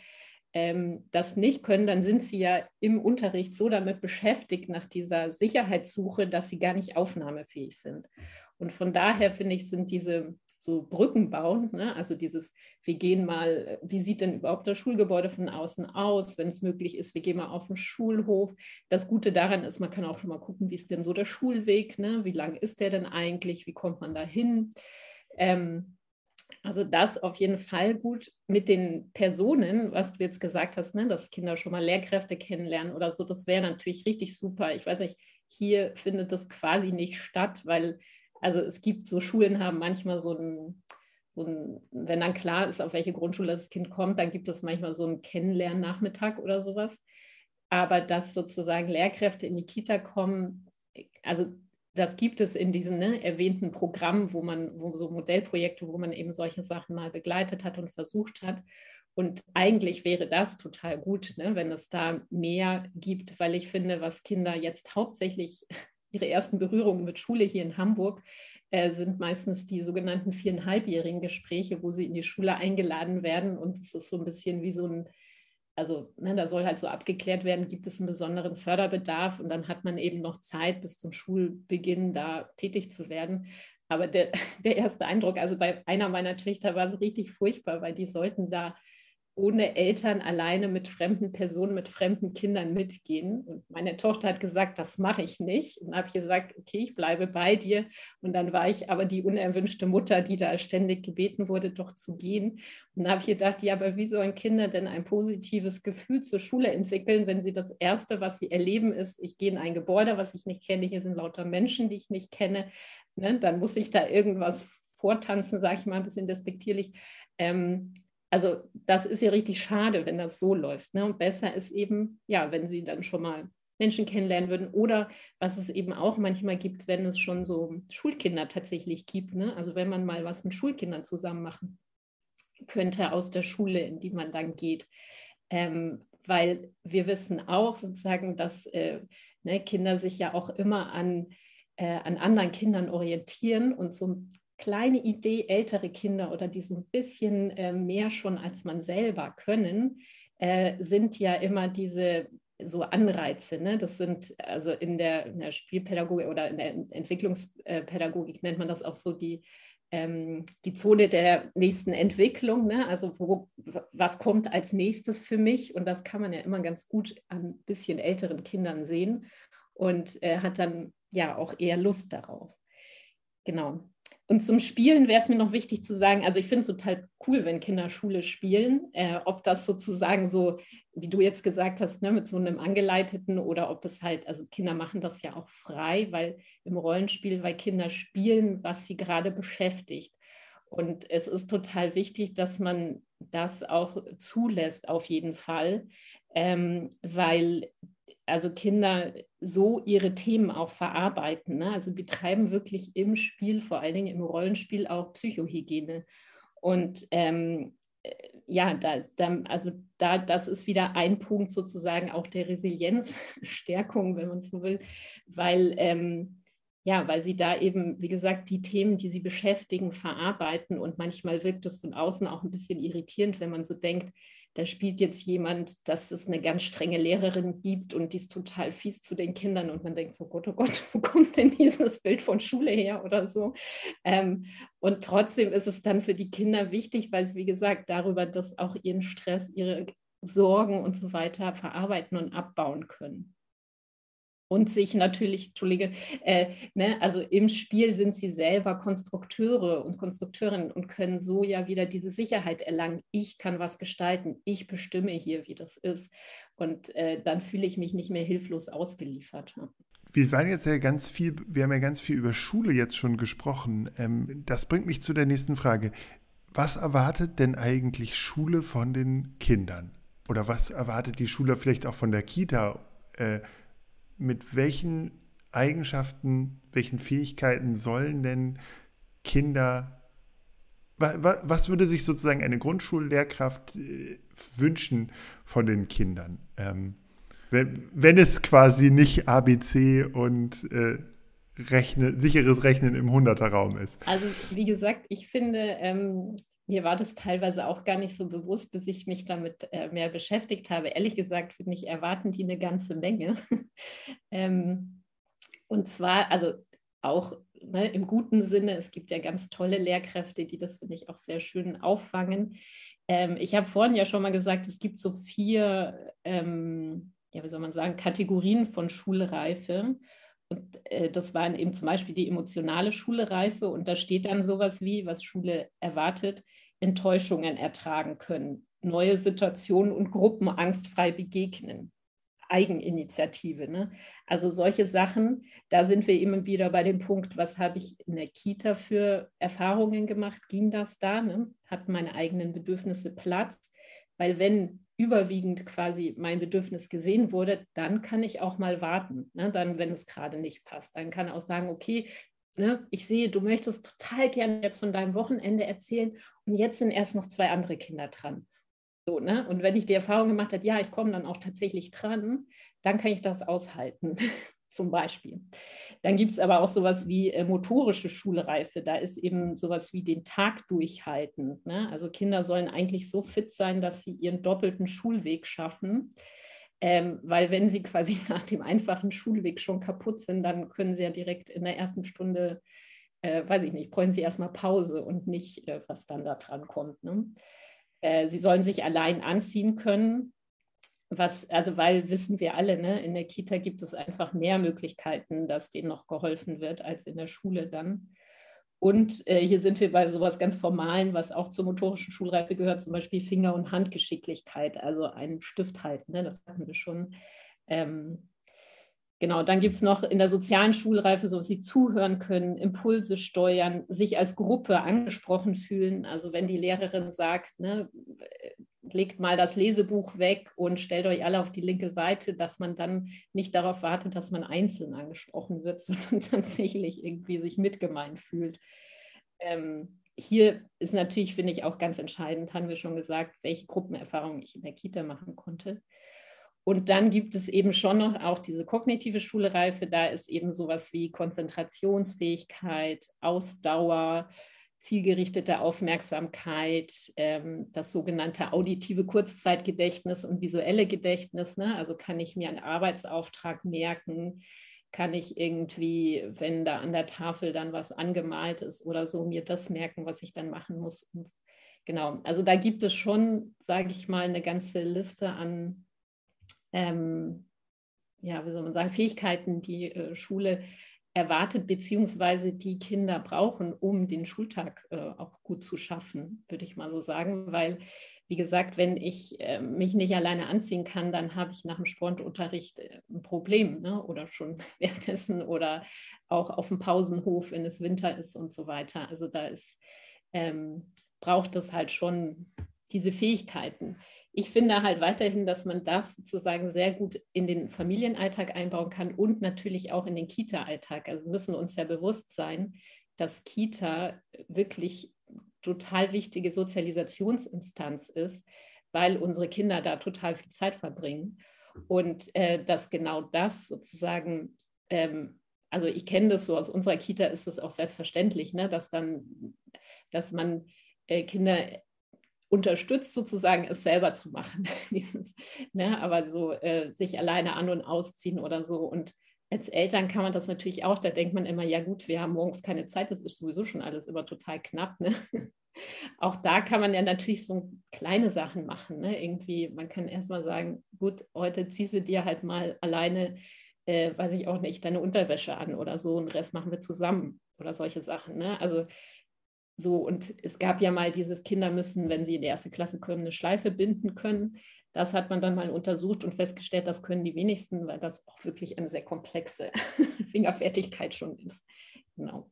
ähm, das nicht können, dann sind sie ja im Unterricht so damit beschäftigt nach dieser Sicherheitssuche, dass sie gar nicht aufnahmefähig sind. Und von daher finde ich, sind diese so Brücken bauen, ne? also dieses, wir gehen mal, wie sieht denn überhaupt das Schulgebäude von außen aus, wenn es möglich ist, wir gehen mal auf den Schulhof. Das Gute daran ist, man kann auch schon mal gucken, wie ist denn so der Schulweg, ne? wie lang ist der denn eigentlich, wie kommt man da hin. Ähm, also das auf jeden Fall gut mit den Personen, was du jetzt gesagt hast, ne, dass Kinder schon mal Lehrkräfte kennenlernen oder so, das wäre natürlich richtig super. Ich weiß nicht, hier findet das quasi nicht statt, weil also es gibt so Schulen haben manchmal so ein, so ein, wenn dann klar ist, auf welche Grundschule das Kind kommt, dann gibt es manchmal so einen Kennenlernnachmittag oder sowas. Aber dass sozusagen Lehrkräfte in die Kita kommen, also das gibt es in diesen ne, erwähnten Programmen, wo man, wo so Modellprojekte, wo man eben solche Sachen mal begleitet hat und versucht hat. Und eigentlich wäre das total gut, ne, wenn es da mehr gibt, weil ich finde, was Kinder jetzt hauptsächlich ihre ersten Berührungen mit Schule hier in Hamburg äh, sind meistens die sogenannten viereinhalbjährigen Gespräche, wo sie in die Schule eingeladen werden. Und es ist so ein bisschen wie so ein also ne, da soll halt so abgeklärt werden, gibt es einen besonderen Förderbedarf und dann hat man eben noch Zeit bis zum Schulbeginn da tätig zu werden. Aber der, der erste Eindruck, also bei einer meiner Töchter war es richtig furchtbar, weil die sollten da ohne Eltern alleine mit fremden Personen, mit fremden Kindern mitgehen. Und meine Tochter hat gesagt, das mache ich nicht. Und habe gesagt, okay, ich bleibe bei dir. Und dann war ich aber die unerwünschte Mutter, die da ständig gebeten wurde, doch zu gehen. Und habe gedacht, ja, aber wie sollen Kinder denn ein positives Gefühl zur Schule entwickeln, wenn sie das Erste, was sie erleben, ist, ich gehe in ein Gebäude, was ich nicht kenne, hier sind lauter Menschen, die ich nicht kenne. Ne? Dann muss ich da irgendwas vortanzen, sage ich mal ein bisschen despektierlich. Ähm, also das ist ja richtig schade, wenn das so läuft. Ne? Und besser ist eben, ja, wenn sie dann schon mal Menschen kennenlernen würden oder was es eben auch manchmal gibt, wenn es schon so Schulkinder tatsächlich gibt. Ne? Also wenn man mal was mit Schulkindern zusammen machen könnte aus der Schule, in die man dann geht. Ähm, weil wir wissen auch sozusagen, dass äh, ne, Kinder sich ja auch immer an, äh, an anderen Kindern orientieren und so kleine Idee, ältere Kinder oder die so ein bisschen äh, mehr schon als man selber können, äh, sind ja immer diese so Anreize. Ne? Das sind also in der, in der, Spielpädagogik oder in der Entwicklungspädagogik nennt man das auch so die, ähm, die Zone der nächsten Entwicklung. Ne? Also wo, was kommt als nächstes für mich? Und das kann man ja immer ganz gut an bisschen älteren Kindern sehen und äh, hat dann ja auch eher Lust darauf. Genau. Und zum Spielen wäre es mir noch wichtig zu sagen, also ich finde es total cool, wenn Kinder Schule spielen, äh, ob das sozusagen so, wie du jetzt gesagt hast, ne, mit so einem Angeleiteten oder ob es halt, also Kinder machen das ja auch frei, weil im Rollenspiel, weil Kinder spielen, was sie gerade beschäftigt. Und es ist total wichtig, dass man das auch zulässt, auf jeden Fall, ähm, weil also Kinder so ihre Themen auch verarbeiten. Ne? Also betreiben wirklich im Spiel, vor allen Dingen im Rollenspiel, auch Psychohygiene. Und ähm, äh, ja, da, da, also da, das ist wieder ein Punkt sozusagen auch der Resilienzstärkung, wenn man so will, weil ähm, ja, weil sie da eben, wie gesagt, die Themen, die sie beschäftigen, verarbeiten und manchmal wirkt es von außen auch ein bisschen irritierend, wenn man so denkt, da spielt jetzt jemand, dass es eine ganz strenge Lehrerin gibt und die ist total fies zu den Kindern und man denkt so, Gott, oh Gott, wo kommt denn dieses Bild von Schule her oder so? Ähm, und trotzdem ist es dann für die Kinder wichtig, weil sie, wie gesagt, darüber, dass auch ihren Stress, ihre Sorgen und so weiter verarbeiten und abbauen können und sich natürlich, Entschuldige, äh, ne, also im Spiel sind sie selber Konstrukteure und Konstrukteurinnen und können so ja wieder diese Sicherheit erlangen. Ich kann was gestalten, ich bestimme hier, wie das ist. Und äh, dann fühle ich mich nicht mehr hilflos ausgeliefert. Wir waren jetzt ja ganz viel, wir haben ja ganz viel über Schule jetzt schon gesprochen. Ähm, das bringt mich zu der nächsten Frage. Was erwartet denn eigentlich Schule von den Kindern? Oder was erwartet die Schule vielleicht auch von der Kita? Äh, mit welchen Eigenschaften, welchen Fähigkeiten sollen denn Kinder, was würde sich sozusagen eine Grundschullehrkraft äh, wünschen von den Kindern? Ähm, wenn, wenn, es quasi nicht ABC und äh, Rechne, sicheres Rechnen im 100er Raum ist. Also wie gesagt, ich finde, ähm, mir war das teilweise auch gar nicht so bewusst, bis ich mich damit äh, mehr beschäftigt habe. Ehrlich gesagt, finde ich, erwarten die eine ganze Menge. ähm, und zwar, also auch ne, im guten Sinne, es gibt ja ganz tolle Lehrkräfte, die das, finde ich, auch sehr schön auffangen. Ähm, ich habe vorhin ja schon mal gesagt, es gibt so vier, ähm, ja, wie soll man sagen, Kategorien von Schulreife. Und äh, das waren eben zum Beispiel die emotionale Schulreife. Und da steht dann sowas wie, was Schule erwartet, Enttäuschungen ertragen können, neue Situationen und Gruppen angstfrei begegnen. Eigeninitiative. Ne? Also solche Sachen, da sind wir immer wieder bei dem Punkt, was habe ich in der Kita für Erfahrungen gemacht? Ging das da? Ne? Hat meine eigenen Bedürfnisse Platz? Weil wenn überwiegend quasi mein Bedürfnis gesehen wurde, dann kann ich auch mal warten, ne? dann, wenn es gerade nicht passt. Dann kann auch sagen, okay, ne, ich sehe, du möchtest total gerne jetzt von deinem Wochenende erzählen und jetzt sind erst noch zwei andere Kinder dran. So, ne? Und wenn ich die Erfahrung gemacht habe, ja, ich komme dann auch tatsächlich dran, dann kann ich das aushalten, zum Beispiel. Dann gibt es aber auch sowas wie äh, motorische Schulreife. Da ist eben sowas wie den Tag durchhalten. Ne? Also Kinder sollen eigentlich so fit sein, dass sie ihren doppelten Schulweg schaffen. Ähm, weil wenn sie quasi nach dem einfachen Schulweg schon kaputt sind, dann können sie ja direkt in der ersten Stunde, äh, weiß ich nicht, bräuchten sie erstmal Pause und nicht, äh, was dann da dran kommt. Ne? Äh, sie sollen sich allein anziehen können. Was, also weil wissen wir alle, ne, in der Kita gibt es einfach mehr Möglichkeiten, dass denen noch geholfen wird als in der Schule dann. Und äh, hier sind wir bei sowas ganz Formalen, was auch zur motorischen Schulreife gehört, zum Beispiel Finger- und Handgeschicklichkeit, also einen Stift halten, ne, das hatten wir schon. Ähm, Genau, dann gibt es noch in der sozialen Schulreife so, dass sie zuhören können, Impulse steuern, sich als Gruppe angesprochen fühlen. Also wenn die Lehrerin sagt, ne, legt mal das Lesebuch weg und stellt euch alle auf die linke Seite, dass man dann nicht darauf wartet, dass man einzeln angesprochen wird, sondern tatsächlich irgendwie sich mitgemeint fühlt. Ähm, hier ist natürlich, finde ich, auch ganz entscheidend, haben wir schon gesagt, welche Gruppenerfahrungen ich in der Kita machen konnte. Und dann gibt es eben schon noch auch diese kognitive Schulreife. Da ist eben sowas wie Konzentrationsfähigkeit, Ausdauer, zielgerichtete Aufmerksamkeit, ähm, das sogenannte auditive Kurzzeitgedächtnis und visuelle Gedächtnis. Ne? Also kann ich mir einen Arbeitsauftrag merken, kann ich irgendwie, wenn da an der Tafel dann was angemalt ist oder so, mir das merken, was ich dann machen muss. Und genau, also da gibt es schon, sage ich mal, eine ganze Liste an ähm, ja, wie soll man sagen, Fähigkeiten, die äh, Schule erwartet, beziehungsweise die Kinder brauchen, um den Schultag äh, auch gut zu schaffen, würde ich mal so sagen. Weil, wie gesagt, wenn ich äh, mich nicht alleine anziehen kann, dann habe ich nach dem Sportunterricht äh, ein Problem ne? oder schon währenddessen oder auch auf dem Pausenhof, wenn es Winter ist und so weiter. Also da ist, ähm, braucht es halt schon diese Fähigkeiten ich finde halt weiterhin, dass man das sozusagen sehr gut in den Familienalltag einbauen kann und natürlich auch in den Kita-Alltag. Also müssen uns ja bewusst sein, dass Kita wirklich total wichtige Sozialisationsinstanz ist, weil unsere Kinder da total viel Zeit verbringen. Und äh, dass genau das sozusagen, ähm, also ich kenne das so aus unserer Kita, ist es auch selbstverständlich, ne, dass dann, dass man äh, Kinder unterstützt, sozusagen es selber zu machen. Dieses, ne, aber so äh, sich alleine an und ausziehen oder so. Und als Eltern kann man das natürlich auch, da denkt man immer, ja gut, wir haben morgens keine Zeit, das ist sowieso schon alles immer total knapp. Ne? Auch da kann man ja natürlich so kleine Sachen machen. Ne? Irgendwie, man kann erstmal sagen, gut, heute ziehst du dir halt mal alleine, äh, weiß ich auch nicht, deine Unterwäsche an oder so, und den Rest machen wir zusammen oder solche Sachen. Ne? Also so, und es gab ja mal dieses Kinder müssen, wenn sie in die erste Klasse kommen, eine Schleife binden können. Das hat man dann mal untersucht und festgestellt, das können die wenigsten, weil das auch wirklich eine sehr komplexe Fingerfertigkeit schon ist. Genau.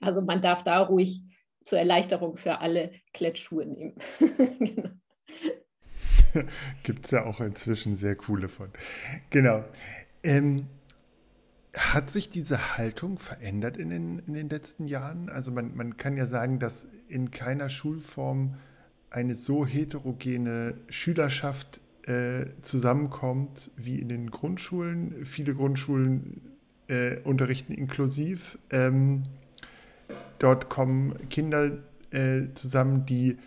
Also man darf da ruhig zur Erleichterung für alle Klettschuhe nehmen. genau. Gibt es ja auch inzwischen sehr coole von. Genau. Ähm, hat sich diese Haltung verändert in den, in den letzten Jahren? Also man, man kann ja sagen, dass in keiner Schulform eine so heterogene Schülerschaft äh, zusammenkommt wie in den Grundschulen. Viele Grundschulen äh, unterrichten inklusiv. Ähm, dort kommen Kinder äh, zusammen, die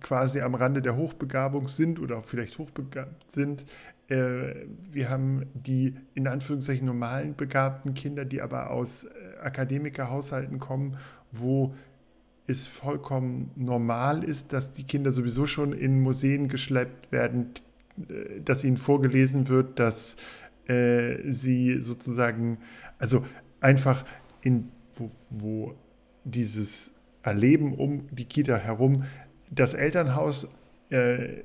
quasi am Rande der Hochbegabung sind oder vielleicht hochbegabt sind. Äh, wir haben die in Anführungszeichen normalen begabten Kinder, die aber aus äh, Akademikerhaushalten kommen, wo es vollkommen normal ist, dass die Kinder sowieso schon in Museen geschleppt werden, äh, dass ihnen vorgelesen wird, dass äh, sie sozusagen, also einfach in, wo, wo dieses Erleben um die Kita herum das Elternhaus äh,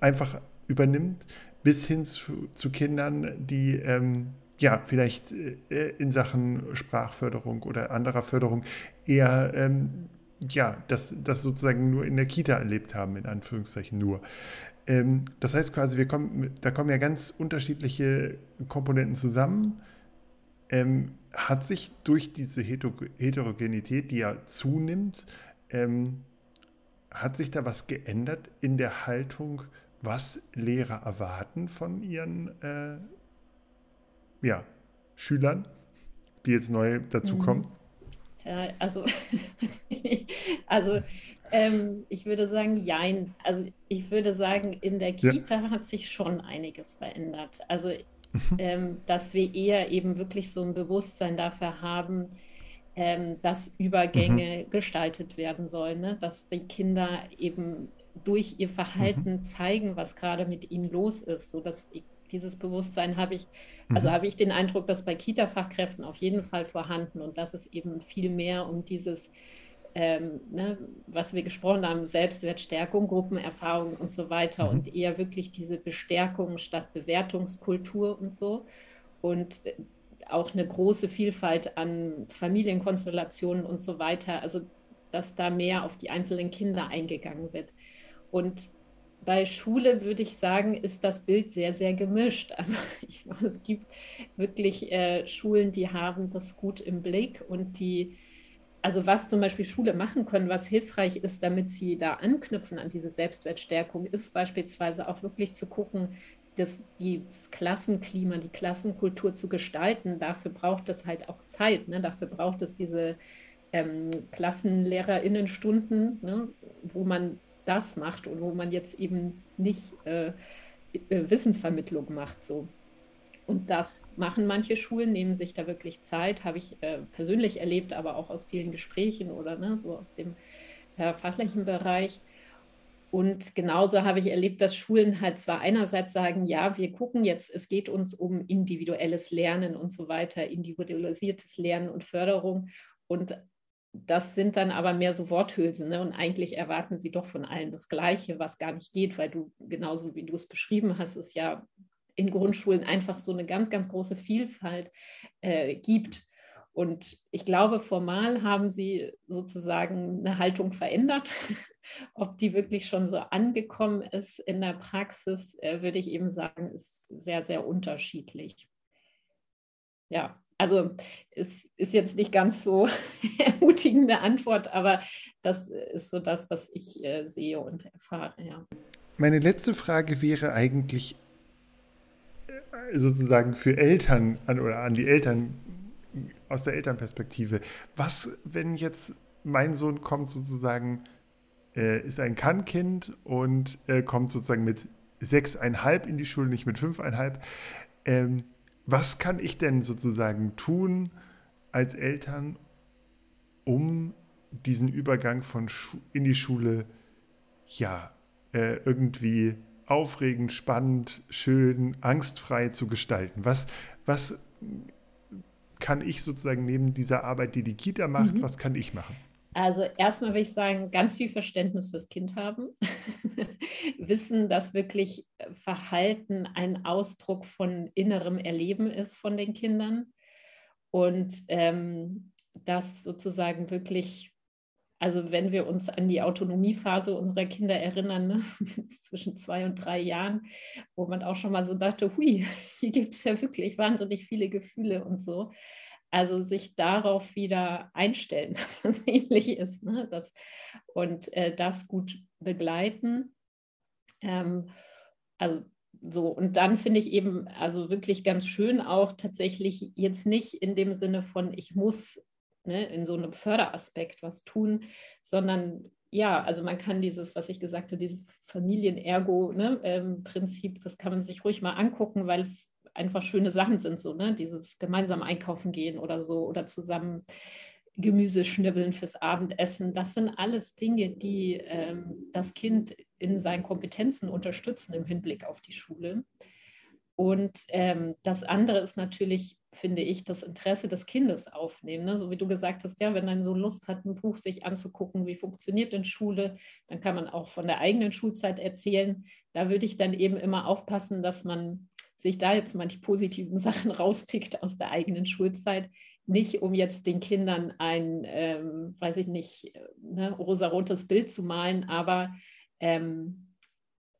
einfach übernimmt, bis hin zu, zu Kindern, die ähm, ja vielleicht äh, in Sachen Sprachförderung oder anderer Förderung eher ähm, ja, das, das sozusagen nur in der Kita erlebt haben, in Anführungszeichen nur. Ähm, das heißt quasi, wir kommen, da kommen ja ganz unterschiedliche Komponenten zusammen. Ähm, hat sich durch diese Heterogenität, die ja zunimmt, ähm, hat sich da was geändert in der Haltung, was Lehrer erwarten von ihren äh, ja, Schülern, die jetzt neu dazukommen? Mhm. Ja, also, also ähm, ich würde sagen, jein. Also ich würde sagen, in der Kita ja. hat sich schon einiges verändert. Also, mhm. ähm, dass wir eher eben wirklich so ein Bewusstsein dafür haben, ähm, dass Übergänge mhm. gestaltet werden sollen, ne? dass die Kinder eben durch ihr Verhalten mhm. zeigen, was gerade mit ihnen los ist, sodass dieses Bewusstsein habe ich, also mhm. habe ich den Eindruck, dass bei Kita-Fachkräften auf jeden Fall vorhanden und dass es eben viel mehr um dieses, ähm, ne, was wir gesprochen haben, Selbstwertstärkung, Gruppenerfahrung und so weiter mhm. und eher wirklich diese Bestärkung statt Bewertungskultur und so. Und auch eine große Vielfalt an Familienkonstellationen und so weiter. Also, dass da mehr auf die einzelnen Kinder eingegangen wird. Und bei Schule würde ich sagen, ist das Bild sehr, sehr gemischt. Also ich, es gibt wirklich äh, Schulen, die haben das gut im Blick und die, also was zum Beispiel Schule machen können, was hilfreich ist, damit sie da anknüpfen an diese Selbstwertstärkung, ist beispielsweise auch wirklich zu gucken, das, die, das Klassenklima, die Klassenkultur zu gestalten, dafür braucht es halt auch Zeit. Ne? Dafür braucht es diese ähm, Klassenlehrerinnenstunden, ne? wo man das macht und wo man jetzt eben nicht äh, äh, Wissensvermittlung macht. So. Und das machen manche Schulen, nehmen sich da wirklich Zeit, habe ich äh, persönlich erlebt, aber auch aus vielen Gesprächen oder ne, so aus dem äh, fachlichen Bereich. Und genauso habe ich erlebt, dass Schulen halt zwar einerseits sagen, ja, wir gucken jetzt, es geht uns um individuelles Lernen und so weiter, individualisiertes Lernen und Förderung. Und das sind dann aber mehr so Worthülsen. Ne? Und eigentlich erwarten sie doch von allen das Gleiche, was gar nicht geht, weil du, genauso wie du es beschrieben hast, es ja in Grundschulen einfach so eine ganz, ganz große Vielfalt äh, gibt. Und ich glaube, formal haben sie sozusagen eine Haltung verändert. Ob die wirklich schon so angekommen ist in der Praxis, äh, würde ich eben sagen, ist sehr, sehr unterschiedlich. Ja, also es ist jetzt nicht ganz so ermutigende Antwort, aber das ist so das, was ich äh, sehe und erfahre. Ja. Meine letzte Frage wäre eigentlich äh, sozusagen für Eltern an, oder an die Eltern aus der Elternperspektive. Was, wenn jetzt mein Sohn kommt sozusagen, äh, ist ein Kann-Kind und äh, kommt sozusagen mit sechseinhalb in die Schule, nicht mit fünfeinhalb. Ähm, was kann ich denn sozusagen tun als Eltern, um diesen Übergang von Schu in die Schule ja äh, irgendwie aufregend, spannend, schön, angstfrei zu gestalten? Was, was kann ich sozusagen neben dieser Arbeit, die die Kita macht, mhm. was kann ich machen? Also erstmal will ich sagen, ganz viel Verständnis fürs Kind haben. Wissen, dass wirklich Verhalten ein Ausdruck von innerem Erleben ist von den Kindern. Und ähm, das sozusagen wirklich, also wenn wir uns an die Autonomiephase unserer Kinder erinnern, ne? zwischen zwei und drei Jahren, wo man auch schon mal so dachte, hui, hier gibt es ja wirklich wahnsinnig viele Gefühle und so also sich darauf wieder einstellen, dass das ähnlich ist. Ne? Das, und äh, das gut begleiten. Ähm, also so, und dann finde ich eben, also wirklich ganz schön auch tatsächlich jetzt nicht in dem Sinne von, ich muss ne, in so einem Förderaspekt was tun, sondern ja, also man kann dieses, was ich gesagt habe, dieses Familienergo-Prinzip, ne, ähm, das kann man sich ruhig mal angucken, weil es einfach schöne Sachen sind, so, ne? Dieses gemeinsam einkaufen gehen oder so oder zusammen Gemüse schnibbeln fürs Abendessen. Das sind alles Dinge, die ähm, das Kind in seinen Kompetenzen unterstützen im Hinblick auf die Schule. Und ähm, das andere ist natürlich, finde ich, das Interesse des Kindes aufnehmen. Ne? So wie du gesagt hast, ja, wenn ein so Lust hat, ein Buch sich anzugucken, wie funktioniert denn Schule, dann kann man auch von der eigenen Schulzeit erzählen. Da würde ich dann eben immer aufpassen, dass man sich da jetzt manche positiven Sachen rauspickt aus der eigenen Schulzeit, nicht um jetzt den Kindern ein, ähm, weiß ich nicht, ne, rosarotes Bild zu malen, aber ähm,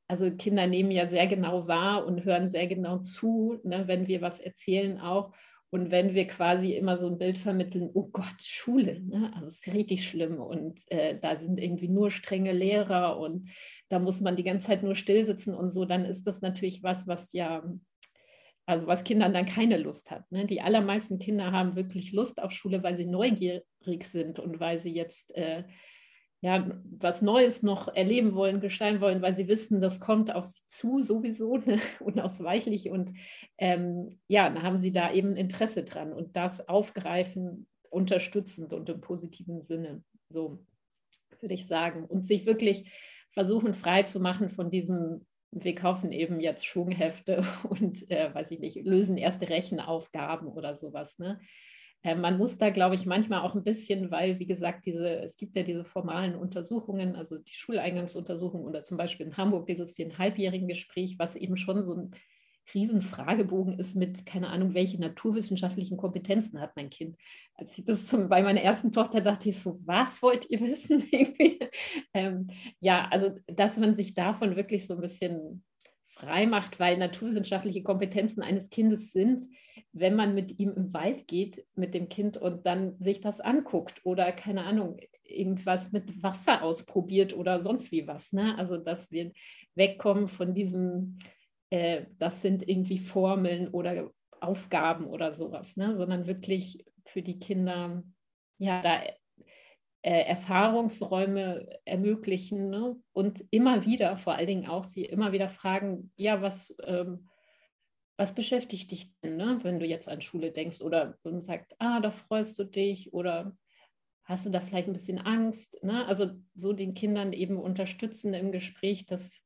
also Kinder nehmen ja sehr genau wahr und hören sehr genau zu, ne, wenn wir was erzählen auch. Und wenn wir quasi immer so ein Bild vermitteln, oh Gott, Schule, ne? also es ist richtig schlimm und äh, da sind irgendwie nur strenge Lehrer und da muss man die ganze Zeit nur still sitzen und so, dann ist das natürlich was, was ja, also was Kindern dann keine Lust hat. Ne? Die allermeisten Kinder haben wirklich Lust auf Schule, weil sie neugierig sind und weil sie jetzt äh, ja, was Neues noch erleben wollen, gestalten wollen, weil sie wissen, das kommt auf sie zu sowieso ne? unausweichlich. Und ähm, ja, dann haben sie da eben Interesse dran und das aufgreifen, unterstützend und im positiven Sinne. So würde ich sagen. Und sich wirklich versuchen, frei zu machen von diesem, wir kaufen eben jetzt Schwunghefte und, äh, weiß ich nicht, lösen erste Rechenaufgaben oder sowas. Ne? Äh, man muss da, glaube ich, manchmal auch ein bisschen, weil, wie gesagt, diese, es gibt ja diese formalen Untersuchungen, also die Schuleingangsuntersuchung oder zum Beispiel in Hamburg dieses viereinhalbjährigen Gespräch, was eben schon so ein Riesenfragebogen ist mit, keine Ahnung, welche naturwissenschaftlichen Kompetenzen hat mein Kind. Als ich das zum, bei meiner ersten Tochter dachte ich so, was wollt ihr wissen? ähm, ja, also dass man sich davon wirklich so ein bisschen frei macht, weil naturwissenschaftliche Kompetenzen eines Kindes sind, wenn man mit ihm im Wald geht, mit dem Kind und dann sich das anguckt oder keine Ahnung, irgendwas mit Wasser ausprobiert oder sonst wie was. Ne? Also, dass wir wegkommen von diesem, äh, das sind irgendwie Formeln oder Aufgaben oder sowas, ne? sondern wirklich für die Kinder, ja, da äh, Erfahrungsräume ermöglichen ne? und immer wieder, vor allen Dingen auch sie immer wieder fragen, ja, was, ähm, was beschäftigt dich denn, ne? wenn du jetzt an Schule denkst oder man sagt, ah, da freust du dich oder hast du da vielleicht ein bisschen Angst? Ne? Also so den Kindern eben unterstützen im Gespräch, dass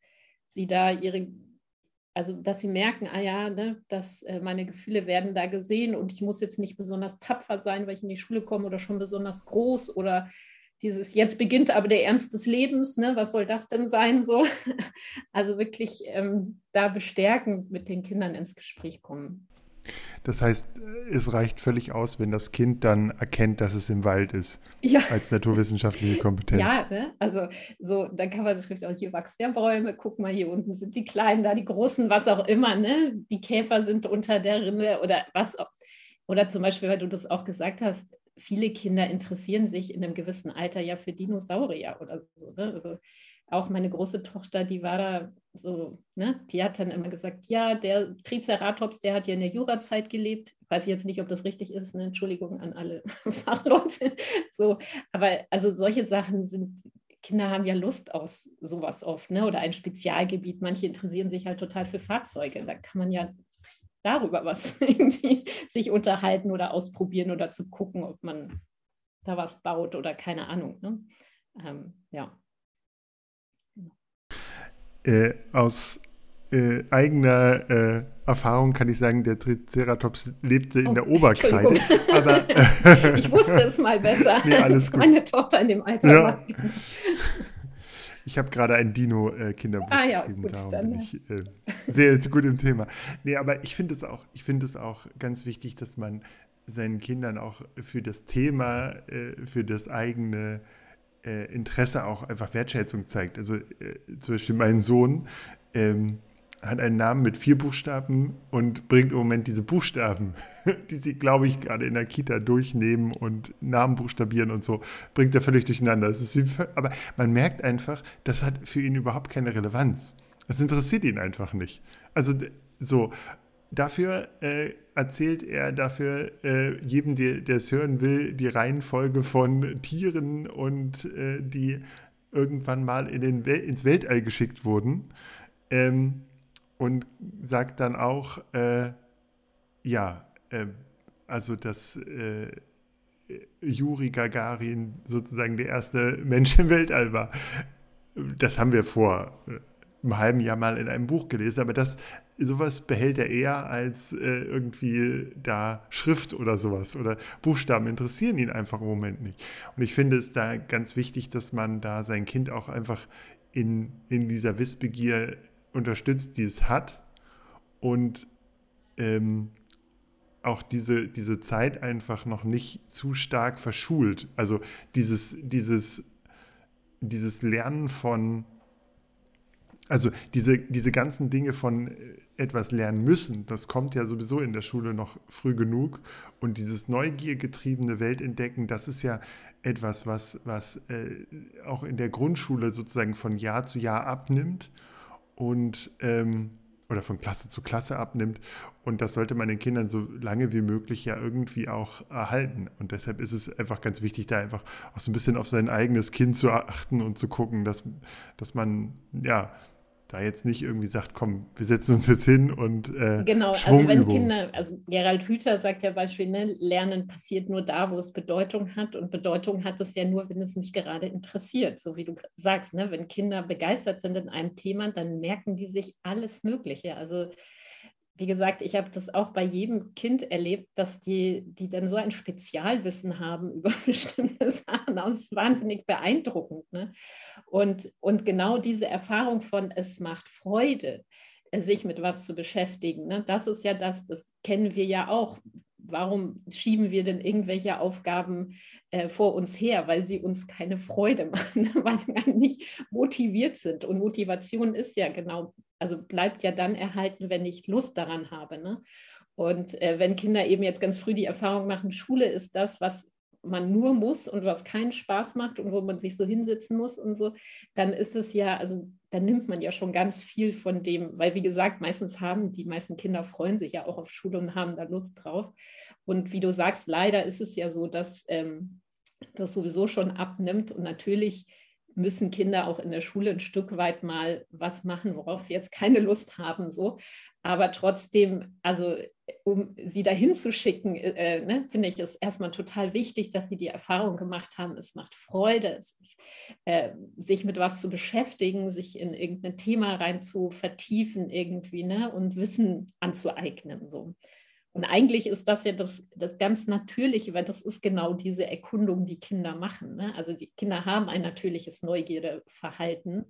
sie da ihre also dass sie merken, ah ja, ne, dass äh, meine Gefühle werden da gesehen und ich muss jetzt nicht besonders tapfer sein, weil ich in die Schule komme oder schon besonders groß oder dieses jetzt beginnt aber der Ernst des Lebens, ne? was soll das denn sein so? Also wirklich ähm, da bestärkend mit den Kindern ins Gespräch kommen. Das heißt, es reicht völlig aus, wenn das Kind dann erkennt, dass es im Wald ist, ja. als naturwissenschaftliche Kompetenz. Ja, ne? also so, dann kann man sich auch hier wachsen der Bäume, guck mal, hier unten sind die Kleinen, da die Großen, was auch immer, ne? Die Käfer sind unter der Rinde oder was auch. Oder zum Beispiel, weil du das auch gesagt hast, viele Kinder interessieren sich in einem gewissen Alter ja für Dinosaurier oder so. Ne? Also auch meine große Tochter, die war da so, ne? die hat dann immer gesagt, ja, der Triceratops, der hat ja in der Jurazeit gelebt. Ich weiß jetzt nicht, ob das richtig ist, ne? Entschuldigung an alle Fachleute. So, aber also solche Sachen sind, Kinder haben ja Lust auf sowas oft, ne? Oder ein Spezialgebiet. Manche interessieren sich halt total für Fahrzeuge. Da kann man ja darüber was irgendwie sich unterhalten oder ausprobieren oder zu gucken, ob man da was baut oder keine Ahnung. Ne? Ähm, ja. Äh, aus äh, eigener äh, Erfahrung kann ich sagen, der Triceratops lebte in oh, der Oberkreide. Aber, ich wusste es mal besser, nee, alles gut. meine Tochter in dem Alter ja. war. Ich habe gerade ein Dino-Kinderbuch ah, ja, geschrieben, gut, darum dann. bin ich äh, sehr gut im Thema. Nee, aber ich finde es auch, es auch ganz wichtig, dass man seinen Kindern auch für das Thema, äh, für das eigene äh, Interesse auch einfach Wertschätzung zeigt. Also äh, zum Beispiel mein Sohn, ähm, hat einen Namen mit vier Buchstaben und bringt im Moment diese Buchstaben, die sie, glaube ich, gerade in der Kita durchnehmen und Namen buchstabieren und so, bringt er völlig durcheinander. Das ist wie, aber man merkt einfach, das hat für ihn überhaupt keine Relevanz. Das interessiert ihn einfach nicht. Also so. Dafür äh, erzählt er dafür äh, jedem, der es hören will, die Reihenfolge von Tieren und äh, die irgendwann mal in Wel ins Weltall geschickt wurden. Ähm, und sagt dann auch, äh, ja, äh, also dass äh, Juri Gagarin sozusagen der erste Mensch im Weltall war. Das haben wir vor einem halben Jahr mal in einem Buch gelesen, aber das sowas behält er eher als äh, irgendwie da Schrift oder sowas oder Buchstaben interessieren ihn einfach im Moment nicht. Und ich finde es da ganz wichtig, dass man da sein Kind auch einfach in, in dieser Wissbegier unterstützt, die es hat und ähm, auch diese, diese Zeit einfach noch nicht zu stark verschult. Also dieses, dieses, dieses Lernen von, also diese, diese ganzen Dinge von äh, etwas lernen müssen, das kommt ja sowieso in der Schule noch früh genug. Und dieses neugiergetriebene Weltentdecken, das ist ja etwas, was, was äh, auch in der Grundschule sozusagen von Jahr zu Jahr abnimmt und ähm, oder von Klasse zu Klasse abnimmt. Und das sollte man den Kindern so lange wie möglich ja irgendwie auch erhalten. Und deshalb ist es einfach ganz wichtig, da einfach auch so ein bisschen auf sein eigenes Kind zu achten und zu gucken, dass, dass man ja da jetzt nicht irgendwie sagt, komm, wir setzen uns jetzt hin und äh, genau, also wenn Kinder, also Gerald Hüther sagt ja beispielsweise, ne, Lernen passiert nur da, wo es Bedeutung hat und Bedeutung hat es ja nur, wenn es mich gerade interessiert, so wie du sagst, ne, wenn Kinder begeistert sind in einem Thema, dann merken die sich alles Mögliche. Also wie gesagt, ich habe das auch bei jedem Kind erlebt, dass die, die dann so ein Spezialwissen haben über bestimmte Sachen. Das ist wahnsinnig beeindruckend. Ne? Und, und genau diese Erfahrung von, es macht Freude, sich mit was zu beschäftigen, ne? das ist ja das, das kennen wir ja auch warum schieben wir denn irgendwelche Aufgaben äh, vor uns her? Weil sie uns keine Freude machen, weil wir nicht motiviert sind. Und Motivation ist ja genau, also bleibt ja dann erhalten, wenn ich Lust daran habe. Ne? Und äh, wenn Kinder eben jetzt ganz früh die Erfahrung machen, Schule ist das, was man nur muss und was keinen Spaß macht und wo man sich so hinsetzen muss und so, dann ist es ja, also dann nimmt man ja schon ganz viel von dem, weil wie gesagt, meistens haben die meisten Kinder freuen sich ja auch auf Schule und haben da Lust drauf. Und wie du sagst, leider ist es ja so, dass ähm, das sowieso schon abnimmt und natürlich müssen Kinder auch in der Schule ein Stück weit mal was machen, worauf sie jetzt keine Lust haben, so. Aber trotzdem, also um sie dahin zu schicken, äh, ne, finde ich es erstmal total wichtig, dass sie die Erfahrung gemacht haben, es macht Freude, es äh, sich mit was zu beschäftigen, sich in irgendein Thema rein zu vertiefen irgendwie, ne, und Wissen anzueignen, so. Und eigentlich ist das ja das, das ganz Natürliche, weil das ist genau diese Erkundung, die Kinder machen. Ne? Also die Kinder haben ein natürliches Neugierdeverhalten,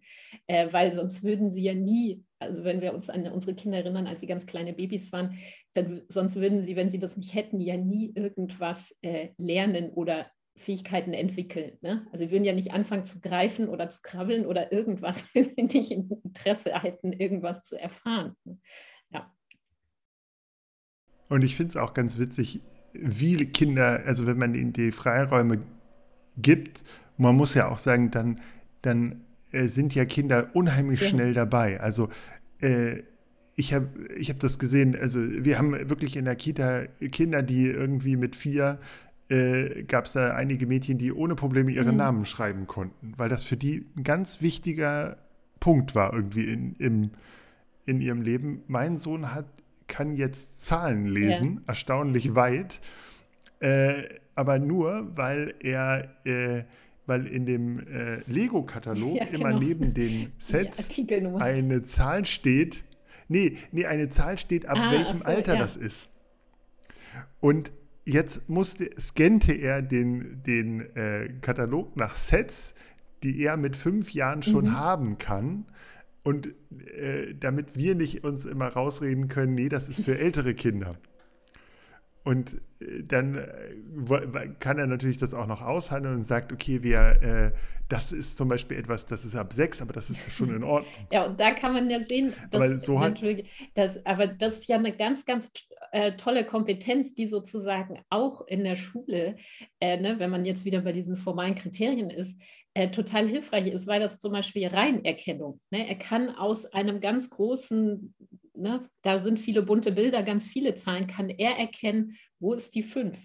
äh, weil sonst würden sie ja nie, also wenn wir uns an unsere Kinder erinnern, als sie ganz kleine Babys waren, dann sonst würden sie, wenn sie das nicht hätten, ja nie irgendwas äh, lernen oder Fähigkeiten entwickeln. Ne? Also sie würden ja nicht anfangen zu greifen oder zu krabbeln oder irgendwas, wenn sie nicht Interesse hätten, irgendwas zu erfahren. Ne? Ja. Und ich finde es auch ganz witzig, wie Kinder, also wenn man ihnen die Freiräume gibt, man muss ja auch sagen, dann, dann äh, sind ja Kinder unheimlich ja. schnell dabei. Also äh, ich habe ich hab das gesehen, also wir haben wirklich in der Kita Kinder, die irgendwie mit vier äh, gab es da einige Mädchen, die ohne Probleme ihre mhm. Namen schreiben konnten, weil das für die ein ganz wichtiger Punkt war irgendwie in, im, in ihrem Leben. Mein Sohn hat kann jetzt Zahlen lesen, ja. erstaunlich weit, äh, aber nur, weil er, äh, weil in dem äh, Lego-Katalog ja, genau. immer neben den Sets eine Zahl steht. Nee, nee, eine Zahl steht, ab ah, welchem so, Alter ja. das ist. Und jetzt musste, scannte er den, den äh, Katalog nach Sets, die er mit fünf Jahren schon mhm. haben kann. Und äh, damit wir nicht uns immer rausreden können, nee, das ist für ältere Kinder. Und äh, dann äh, kann er natürlich das auch noch aushandeln und sagt, okay, wir, äh, das ist zum Beispiel etwas, das ist ab sechs, aber das ist schon in Ordnung. Ja, und da kann man ja sehen, dass, aber, so hat, das, aber das ist ja eine ganz, ganz äh, tolle Kompetenz, die sozusagen auch in der Schule, äh, ne, wenn man jetzt wieder bei diesen formalen Kriterien ist, äh, total hilfreich ist, weil das zum Beispiel Reinerkennung. Ne? Er kann aus einem ganz großen ne, da sind viele bunte Bilder, ganz viele Zahlen, kann er erkennen, wo ist die 5?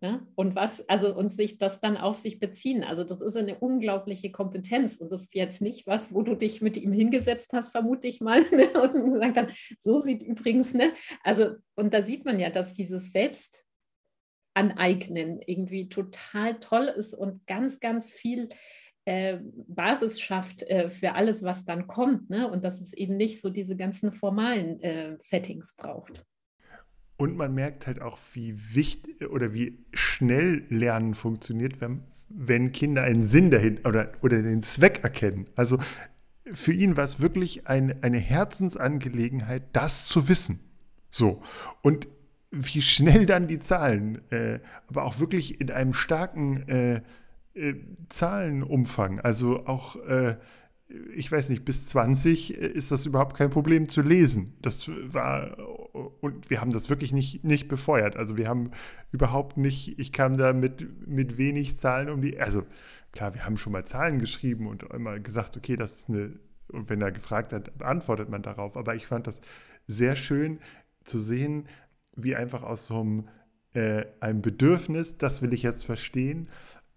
Ne? Und was, also und sich das dann auf sich beziehen. Also das ist eine unglaubliche Kompetenz. Und das ist jetzt nicht was, wo du dich mit ihm hingesetzt hast, vermute ich mal, ne? und gesagt hast, so sieht übrigens, ne? Also, und da sieht man ja, dass dieses Selbst aneignen irgendwie total toll ist und ganz, ganz viel äh, Basis schafft äh, für alles, was dann kommt. Ne? Und dass es eben nicht so diese ganzen formalen äh, Settings braucht. Und man merkt halt auch, wie wichtig oder wie schnell Lernen funktioniert, wenn, wenn Kinder einen Sinn dahin oder, oder den Zweck erkennen. Also für ihn war es wirklich ein, eine Herzensangelegenheit, das zu wissen. So. Und wie schnell dann die Zahlen, äh, aber auch wirklich in einem starken äh, äh, Zahlenumfang, also auch, äh, ich weiß nicht, bis 20 äh, ist das überhaupt kein Problem zu lesen. Das war, und wir haben das wirklich nicht, nicht befeuert. Also wir haben überhaupt nicht, ich kam da mit, mit wenig Zahlen um die, also klar, wir haben schon mal Zahlen geschrieben und immer gesagt, okay, das ist eine, und wenn er gefragt hat, beantwortet man darauf. Aber ich fand das sehr schön zu sehen, wie einfach aus so einem, äh, einem Bedürfnis, das will ich jetzt verstehen,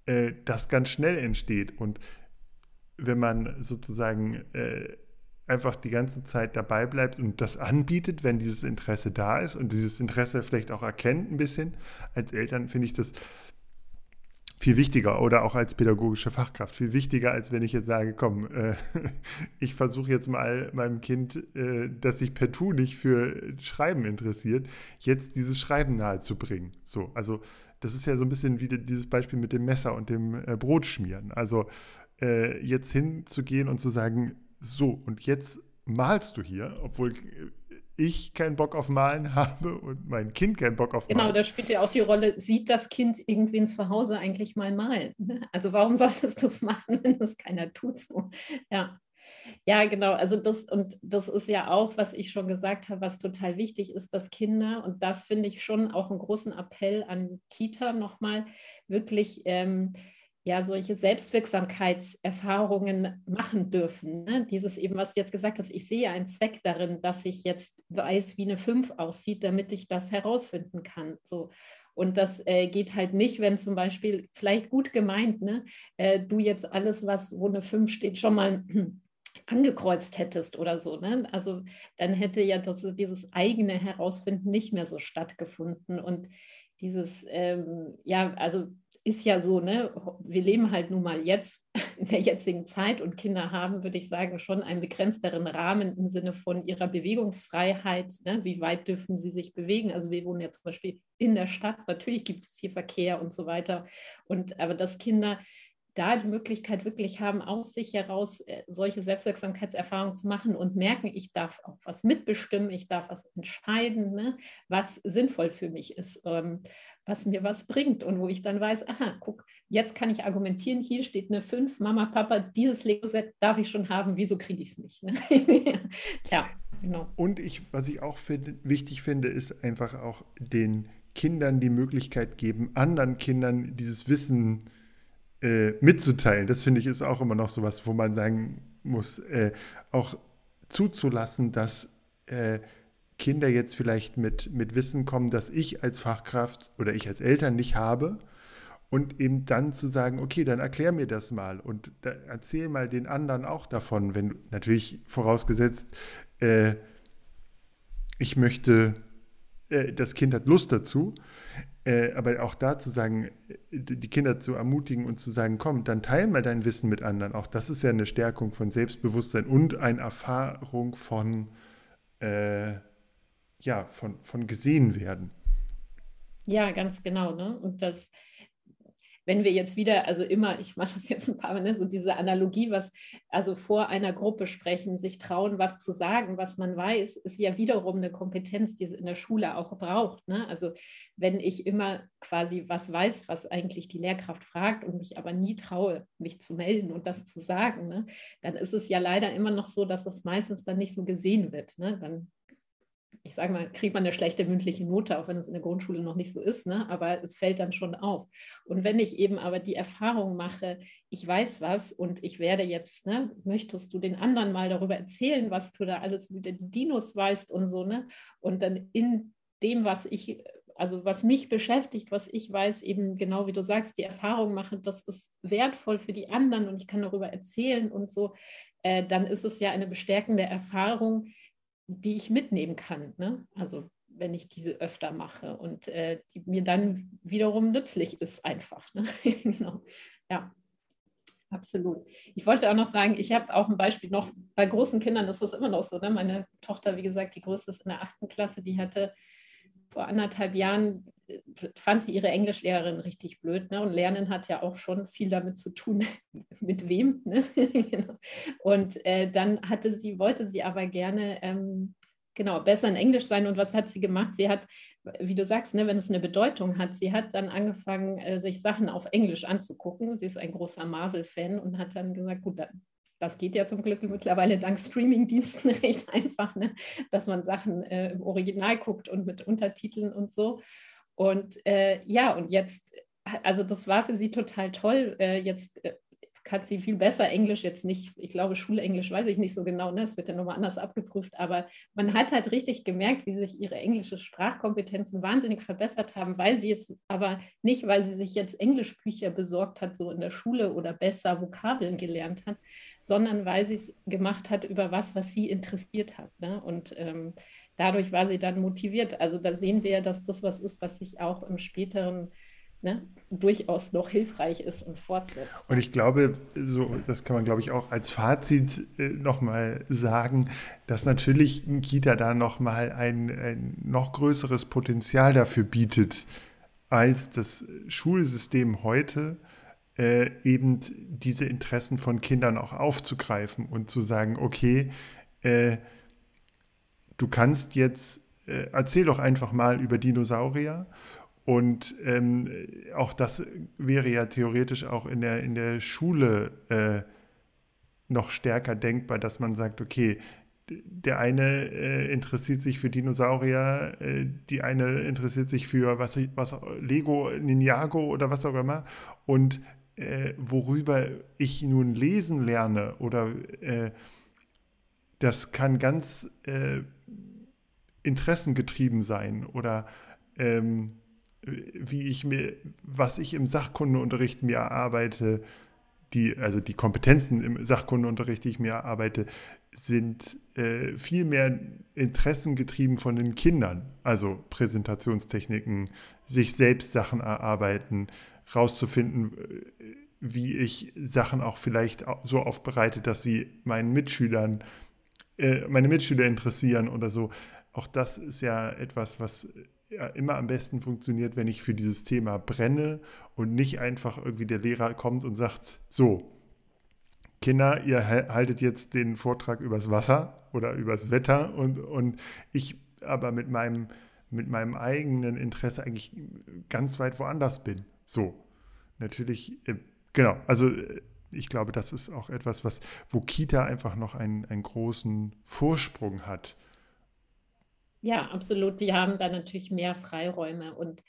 äh, das ganz schnell entsteht. Und wenn man sozusagen äh, einfach die ganze Zeit dabei bleibt und das anbietet, wenn dieses Interesse da ist und dieses Interesse vielleicht auch erkennt ein bisschen, als Eltern finde ich das viel wichtiger oder auch als pädagogische Fachkraft viel wichtiger, als wenn ich jetzt sage, komm, äh, ich versuche jetzt mal meinem Kind, äh, das sich per Tu nicht für Schreiben interessiert, jetzt dieses Schreiben nahezubringen. So, also das ist ja so ein bisschen wie dieses Beispiel mit dem Messer und dem äh, Brotschmieren. Also äh, jetzt hinzugehen und zu sagen, so, und jetzt malst du hier, obwohl ich keinen Bock auf Malen habe und mein Kind keinen Bock auf genau, Malen. Genau, da spielt ja auch die Rolle, sieht das Kind irgendwen zu Hause eigentlich mal malen? Ne? Also warum soll es das machen, wenn das keiner tut so? Ja. Ja, genau. Also das und das ist ja auch, was ich schon gesagt habe, was total wichtig ist, dass Kinder, und das finde ich schon auch einen großen Appell an Kita nochmal, wirklich ähm, ja solche Selbstwirksamkeitserfahrungen machen dürfen. Ne? Dieses eben, was du jetzt gesagt hast, ich sehe einen Zweck darin, dass ich jetzt weiß, wie eine 5 aussieht, damit ich das herausfinden kann. So. Und das äh, geht halt nicht, wenn zum Beispiel, vielleicht gut gemeint, ne, äh, du jetzt alles, was wo eine 5 steht, schon mal angekreuzt hättest oder so. Ne? Also dann hätte ja das, dieses eigene Herausfinden nicht mehr so stattgefunden. Und dieses, ähm, ja, also ist ja so, ne, wir leben halt nun mal jetzt in der jetzigen Zeit und Kinder haben, würde ich sagen, schon einen begrenzteren Rahmen im Sinne von ihrer Bewegungsfreiheit. Ne? Wie weit dürfen sie sich bewegen? Also wir wohnen ja zum Beispiel in der Stadt, natürlich gibt es hier Verkehr und so weiter. Und aber dass Kinder da die Möglichkeit wirklich haben, aus sich heraus äh, solche Selbstwirksamkeitserfahrungen zu machen und merken, ich darf auch was mitbestimmen, ich darf was entscheiden, ne, was sinnvoll für mich ist, ähm, was mir was bringt und wo ich dann weiß, aha, guck, jetzt kann ich argumentieren, hier steht eine 5, Mama, Papa, dieses Lego-Set darf ich schon haben, wieso kriege ich es nicht? Ne? ja, genau. Und ich, was ich auch find, wichtig finde, ist einfach auch den Kindern die Möglichkeit geben, anderen Kindern dieses Wissen zu äh, mitzuteilen. Das finde ich ist auch immer noch so was, wo man sagen muss, äh, auch zuzulassen, dass äh, Kinder jetzt vielleicht mit, mit Wissen kommen, das ich als Fachkraft oder ich als Eltern nicht habe. Und eben dann zu sagen, okay, dann erklär mir das mal und da, erzähl mal den anderen auch davon, wenn natürlich vorausgesetzt, äh, ich möchte, äh, das Kind hat Lust dazu, äh, aber auch da zu sagen, äh, die Kinder zu ermutigen und zu sagen, komm, dann teil mal dein Wissen mit anderen. Auch das ist ja eine Stärkung von Selbstbewusstsein und eine Erfahrung von, äh, ja, von, von gesehen werden. Ja, ganz genau. Ne? Und das wenn wir jetzt wieder, also immer, ich mache das jetzt ein paar Mal, ne, so diese Analogie, was also vor einer Gruppe sprechen, sich trauen, was zu sagen, was man weiß, ist ja wiederum eine Kompetenz, die es in der Schule auch braucht. Ne? Also wenn ich immer quasi was weiß, was eigentlich die Lehrkraft fragt und mich aber nie traue, mich zu melden und das zu sagen, ne, dann ist es ja leider immer noch so, dass es meistens dann nicht so gesehen wird. Ne? Dann ich sage mal, kriegt man eine schlechte mündliche Note, auch wenn es in der Grundschule noch nicht so ist, ne? aber es fällt dann schon auf. Und wenn ich eben aber die Erfahrung mache, ich weiß was und ich werde jetzt, ne, möchtest du den anderen mal darüber erzählen, was du da alles über die Dinos weißt und so, ne? Und dann in dem, was ich, also was mich beschäftigt, was ich weiß, eben genau wie du sagst, die Erfahrung mache, das ist wertvoll für die anderen und ich kann darüber erzählen und so, äh, dann ist es ja eine bestärkende Erfahrung, die ich mitnehmen kann. Ne? Also wenn ich diese öfter mache und äh, die mir dann wiederum nützlich ist einfach. Ne? genau. Ja, absolut. Ich wollte auch noch sagen, ich habe auch ein Beispiel noch, bei großen Kindern ist das immer noch so. Ne? Meine Tochter, wie gesagt, die größte ist in der achten Klasse, die hatte vor anderthalb Jahren fand sie ihre Englischlehrerin richtig blöd. Ne? Und Lernen hat ja auch schon viel damit zu tun, mit wem. Ne? genau. Und äh, dann hatte sie, wollte sie aber gerne ähm, genau besser in Englisch sein. Und was hat sie gemacht? Sie hat, wie du sagst, ne, wenn es eine Bedeutung hat, sie hat dann angefangen, äh, sich Sachen auf Englisch anzugucken. Sie ist ein großer Marvel-Fan und hat dann gesagt, gut, dann das geht ja zum Glück mittlerweile dank Streaming-Diensten recht einfach, ne? dass man Sachen äh, im Original guckt und mit Untertiteln und so. Und äh, ja, und jetzt, also das war für sie total toll. Äh, jetzt äh, kann sie viel besser Englisch jetzt nicht, ich glaube, Schulenglisch weiß ich nicht so genau, ne? es wird ja nochmal anders abgeprüft, aber man hat halt richtig gemerkt, wie sich ihre englische Sprachkompetenzen wahnsinnig verbessert haben, weil sie es aber nicht, weil sie sich jetzt Englischbücher besorgt hat, so in der Schule oder besser Vokabeln gelernt hat, sondern weil sie es gemacht hat über was, was sie interessiert hat. Ne? Und ähm, dadurch war sie dann motiviert. Also da sehen wir, dass das was ist, was sich auch im späteren ne, durchaus noch hilfreich ist und fortsetzt. Und ich glaube, so, das kann man, glaube ich, auch als Fazit äh, nochmal sagen, dass natürlich Kita da nochmal ein, ein noch größeres Potenzial dafür bietet, als das Schulsystem heute äh, eben diese Interessen von Kindern auch aufzugreifen und zu sagen, okay, äh, du kannst jetzt, äh, erzähl doch einfach mal über Dinosaurier und ähm, auch das wäre ja theoretisch auch in der, in der Schule äh, noch stärker denkbar, dass man sagt, okay, der eine äh, interessiert sich für Dinosaurier, äh, die eine interessiert sich für was, was Lego, Ninjago oder was auch immer. Und äh, worüber ich nun lesen lerne oder äh, das kann ganz äh, interessengetrieben sein oder ähm, wie ich mir, was ich im Sachkundeunterricht mir erarbeite, die, also die Kompetenzen im Sachkundeunterricht, die ich mir erarbeite, sind äh, viel mehr interessengetrieben von den Kindern. Also Präsentationstechniken, sich selbst Sachen erarbeiten, rauszufinden, äh, wie ich Sachen auch vielleicht so aufbereite, dass sie meinen Mitschülern, äh, meine Mitschüler interessieren oder so. Auch das ist ja etwas, was ja immer am besten funktioniert, wenn ich für dieses Thema brenne und nicht einfach irgendwie der Lehrer kommt und sagt, so, Kinder, ihr haltet jetzt den Vortrag übers Wasser oder übers Wetter und, und ich aber mit meinem, mit meinem eigenen Interesse eigentlich ganz weit woanders bin. So, natürlich, äh, genau, also äh, ich glaube, das ist auch etwas, was, wo Kita einfach noch einen, einen großen Vorsprung hat ja, absolut. Die haben da natürlich mehr Freiräume und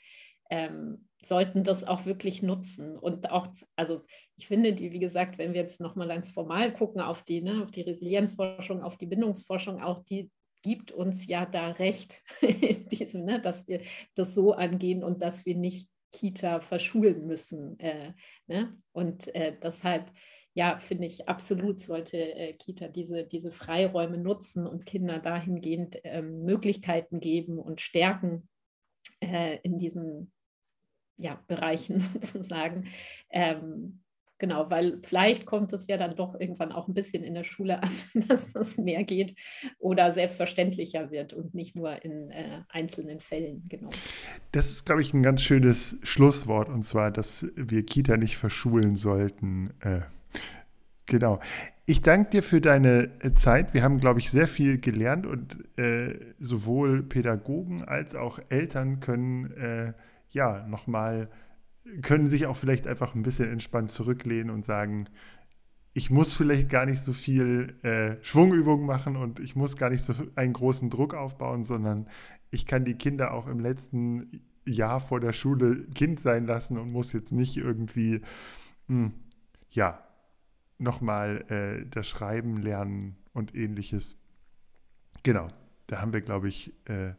ähm, sollten das auch wirklich nutzen. Und auch, also ich finde, die, wie gesagt, wenn wir jetzt nochmal ganz formal gucken auf die, ne, auf die Resilienzforschung, auf die Bindungsforschung, auch die gibt uns ja da recht, diesem, ne, dass wir das so angehen und dass wir nicht Kita verschulen müssen. Äh, ne? Und äh, deshalb ja, finde ich absolut, sollte äh, Kita diese, diese Freiräume nutzen und Kinder dahingehend ähm, Möglichkeiten geben und stärken äh, in diesen ja, Bereichen sozusagen. Ähm, genau, weil vielleicht kommt es ja dann doch irgendwann auch ein bisschen in der Schule an, dass das mehr geht oder selbstverständlicher wird und nicht nur in äh, einzelnen Fällen. Genau. Das ist, glaube ich, ein ganz schönes Schlusswort und zwar, dass wir Kita nicht verschulen sollten. Äh Genau. Ich danke dir für deine äh, Zeit. Wir haben, glaube ich, sehr viel gelernt und äh, sowohl Pädagogen als auch Eltern können äh, ja nochmal, können sich auch vielleicht einfach ein bisschen entspannt zurücklehnen und sagen, ich muss vielleicht gar nicht so viel äh, Schwungübung machen und ich muss gar nicht so einen großen Druck aufbauen, sondern ich kann die Kinder auch im letzten Jahr vor der Schule Kind sein lassen und muss jetzt nicht irgendwie, mh, hm, ja, nochmal äh, das Schreiben lernen und ähnliches. Genau, da haben wir, glaube ich, äh,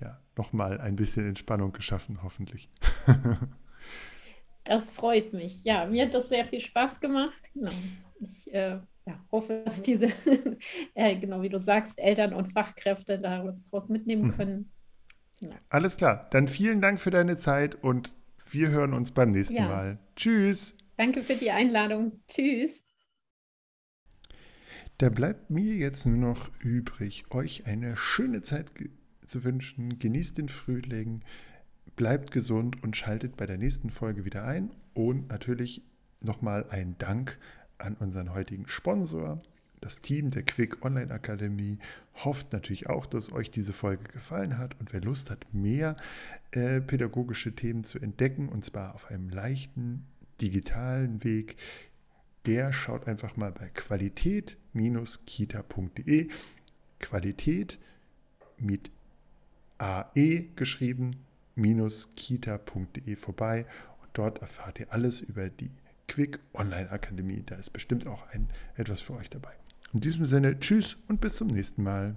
ja, nochmal ein bisschen Entspannung geschaffen, hoffentlich. das freut mich. Ja, mir hat das sehr viel Spaß gemacht. Genau. Ich äh, ja, hoffe, dass diese, äh, genau wie du sagst, Eltern und Fachkräfte da was draus mitnehmen mhm. können. Ja. Alles klar. Dann vielen Dank für deine Zeit und wir hören uns beim nächsten ja. Mal. Tschüss. Danke für die Einladung. Tschüss. Da bleibt mir jetzt nur noch übrig, euch eine schöne Zeit zu wünschen. Genießt den Frühling, bleibt gesund und schaltet bei der nächsten Folge wieder ein. Und natürlich nochmal ein Dank an unseren heutigen Sponsor. Das Team der Quick Online Akademie hofft natürlich auch, dass euch diese Folge gefallen hat und wer Lust hat, mehr äh, pädagogische Themen zu entdecken und zwar auf einem leichten digitalen Weg, der schaut einfach mal bei qualität-kita.de. Qualität mit AE geschrieben, kita.de vorbei und dort erfahrt ihr alles über die Quick Online Akademie. Da ist bestimmt auch ein, etwas für euch dabei. In diesem Sinne, tschüss und bis zum nächsten Mal.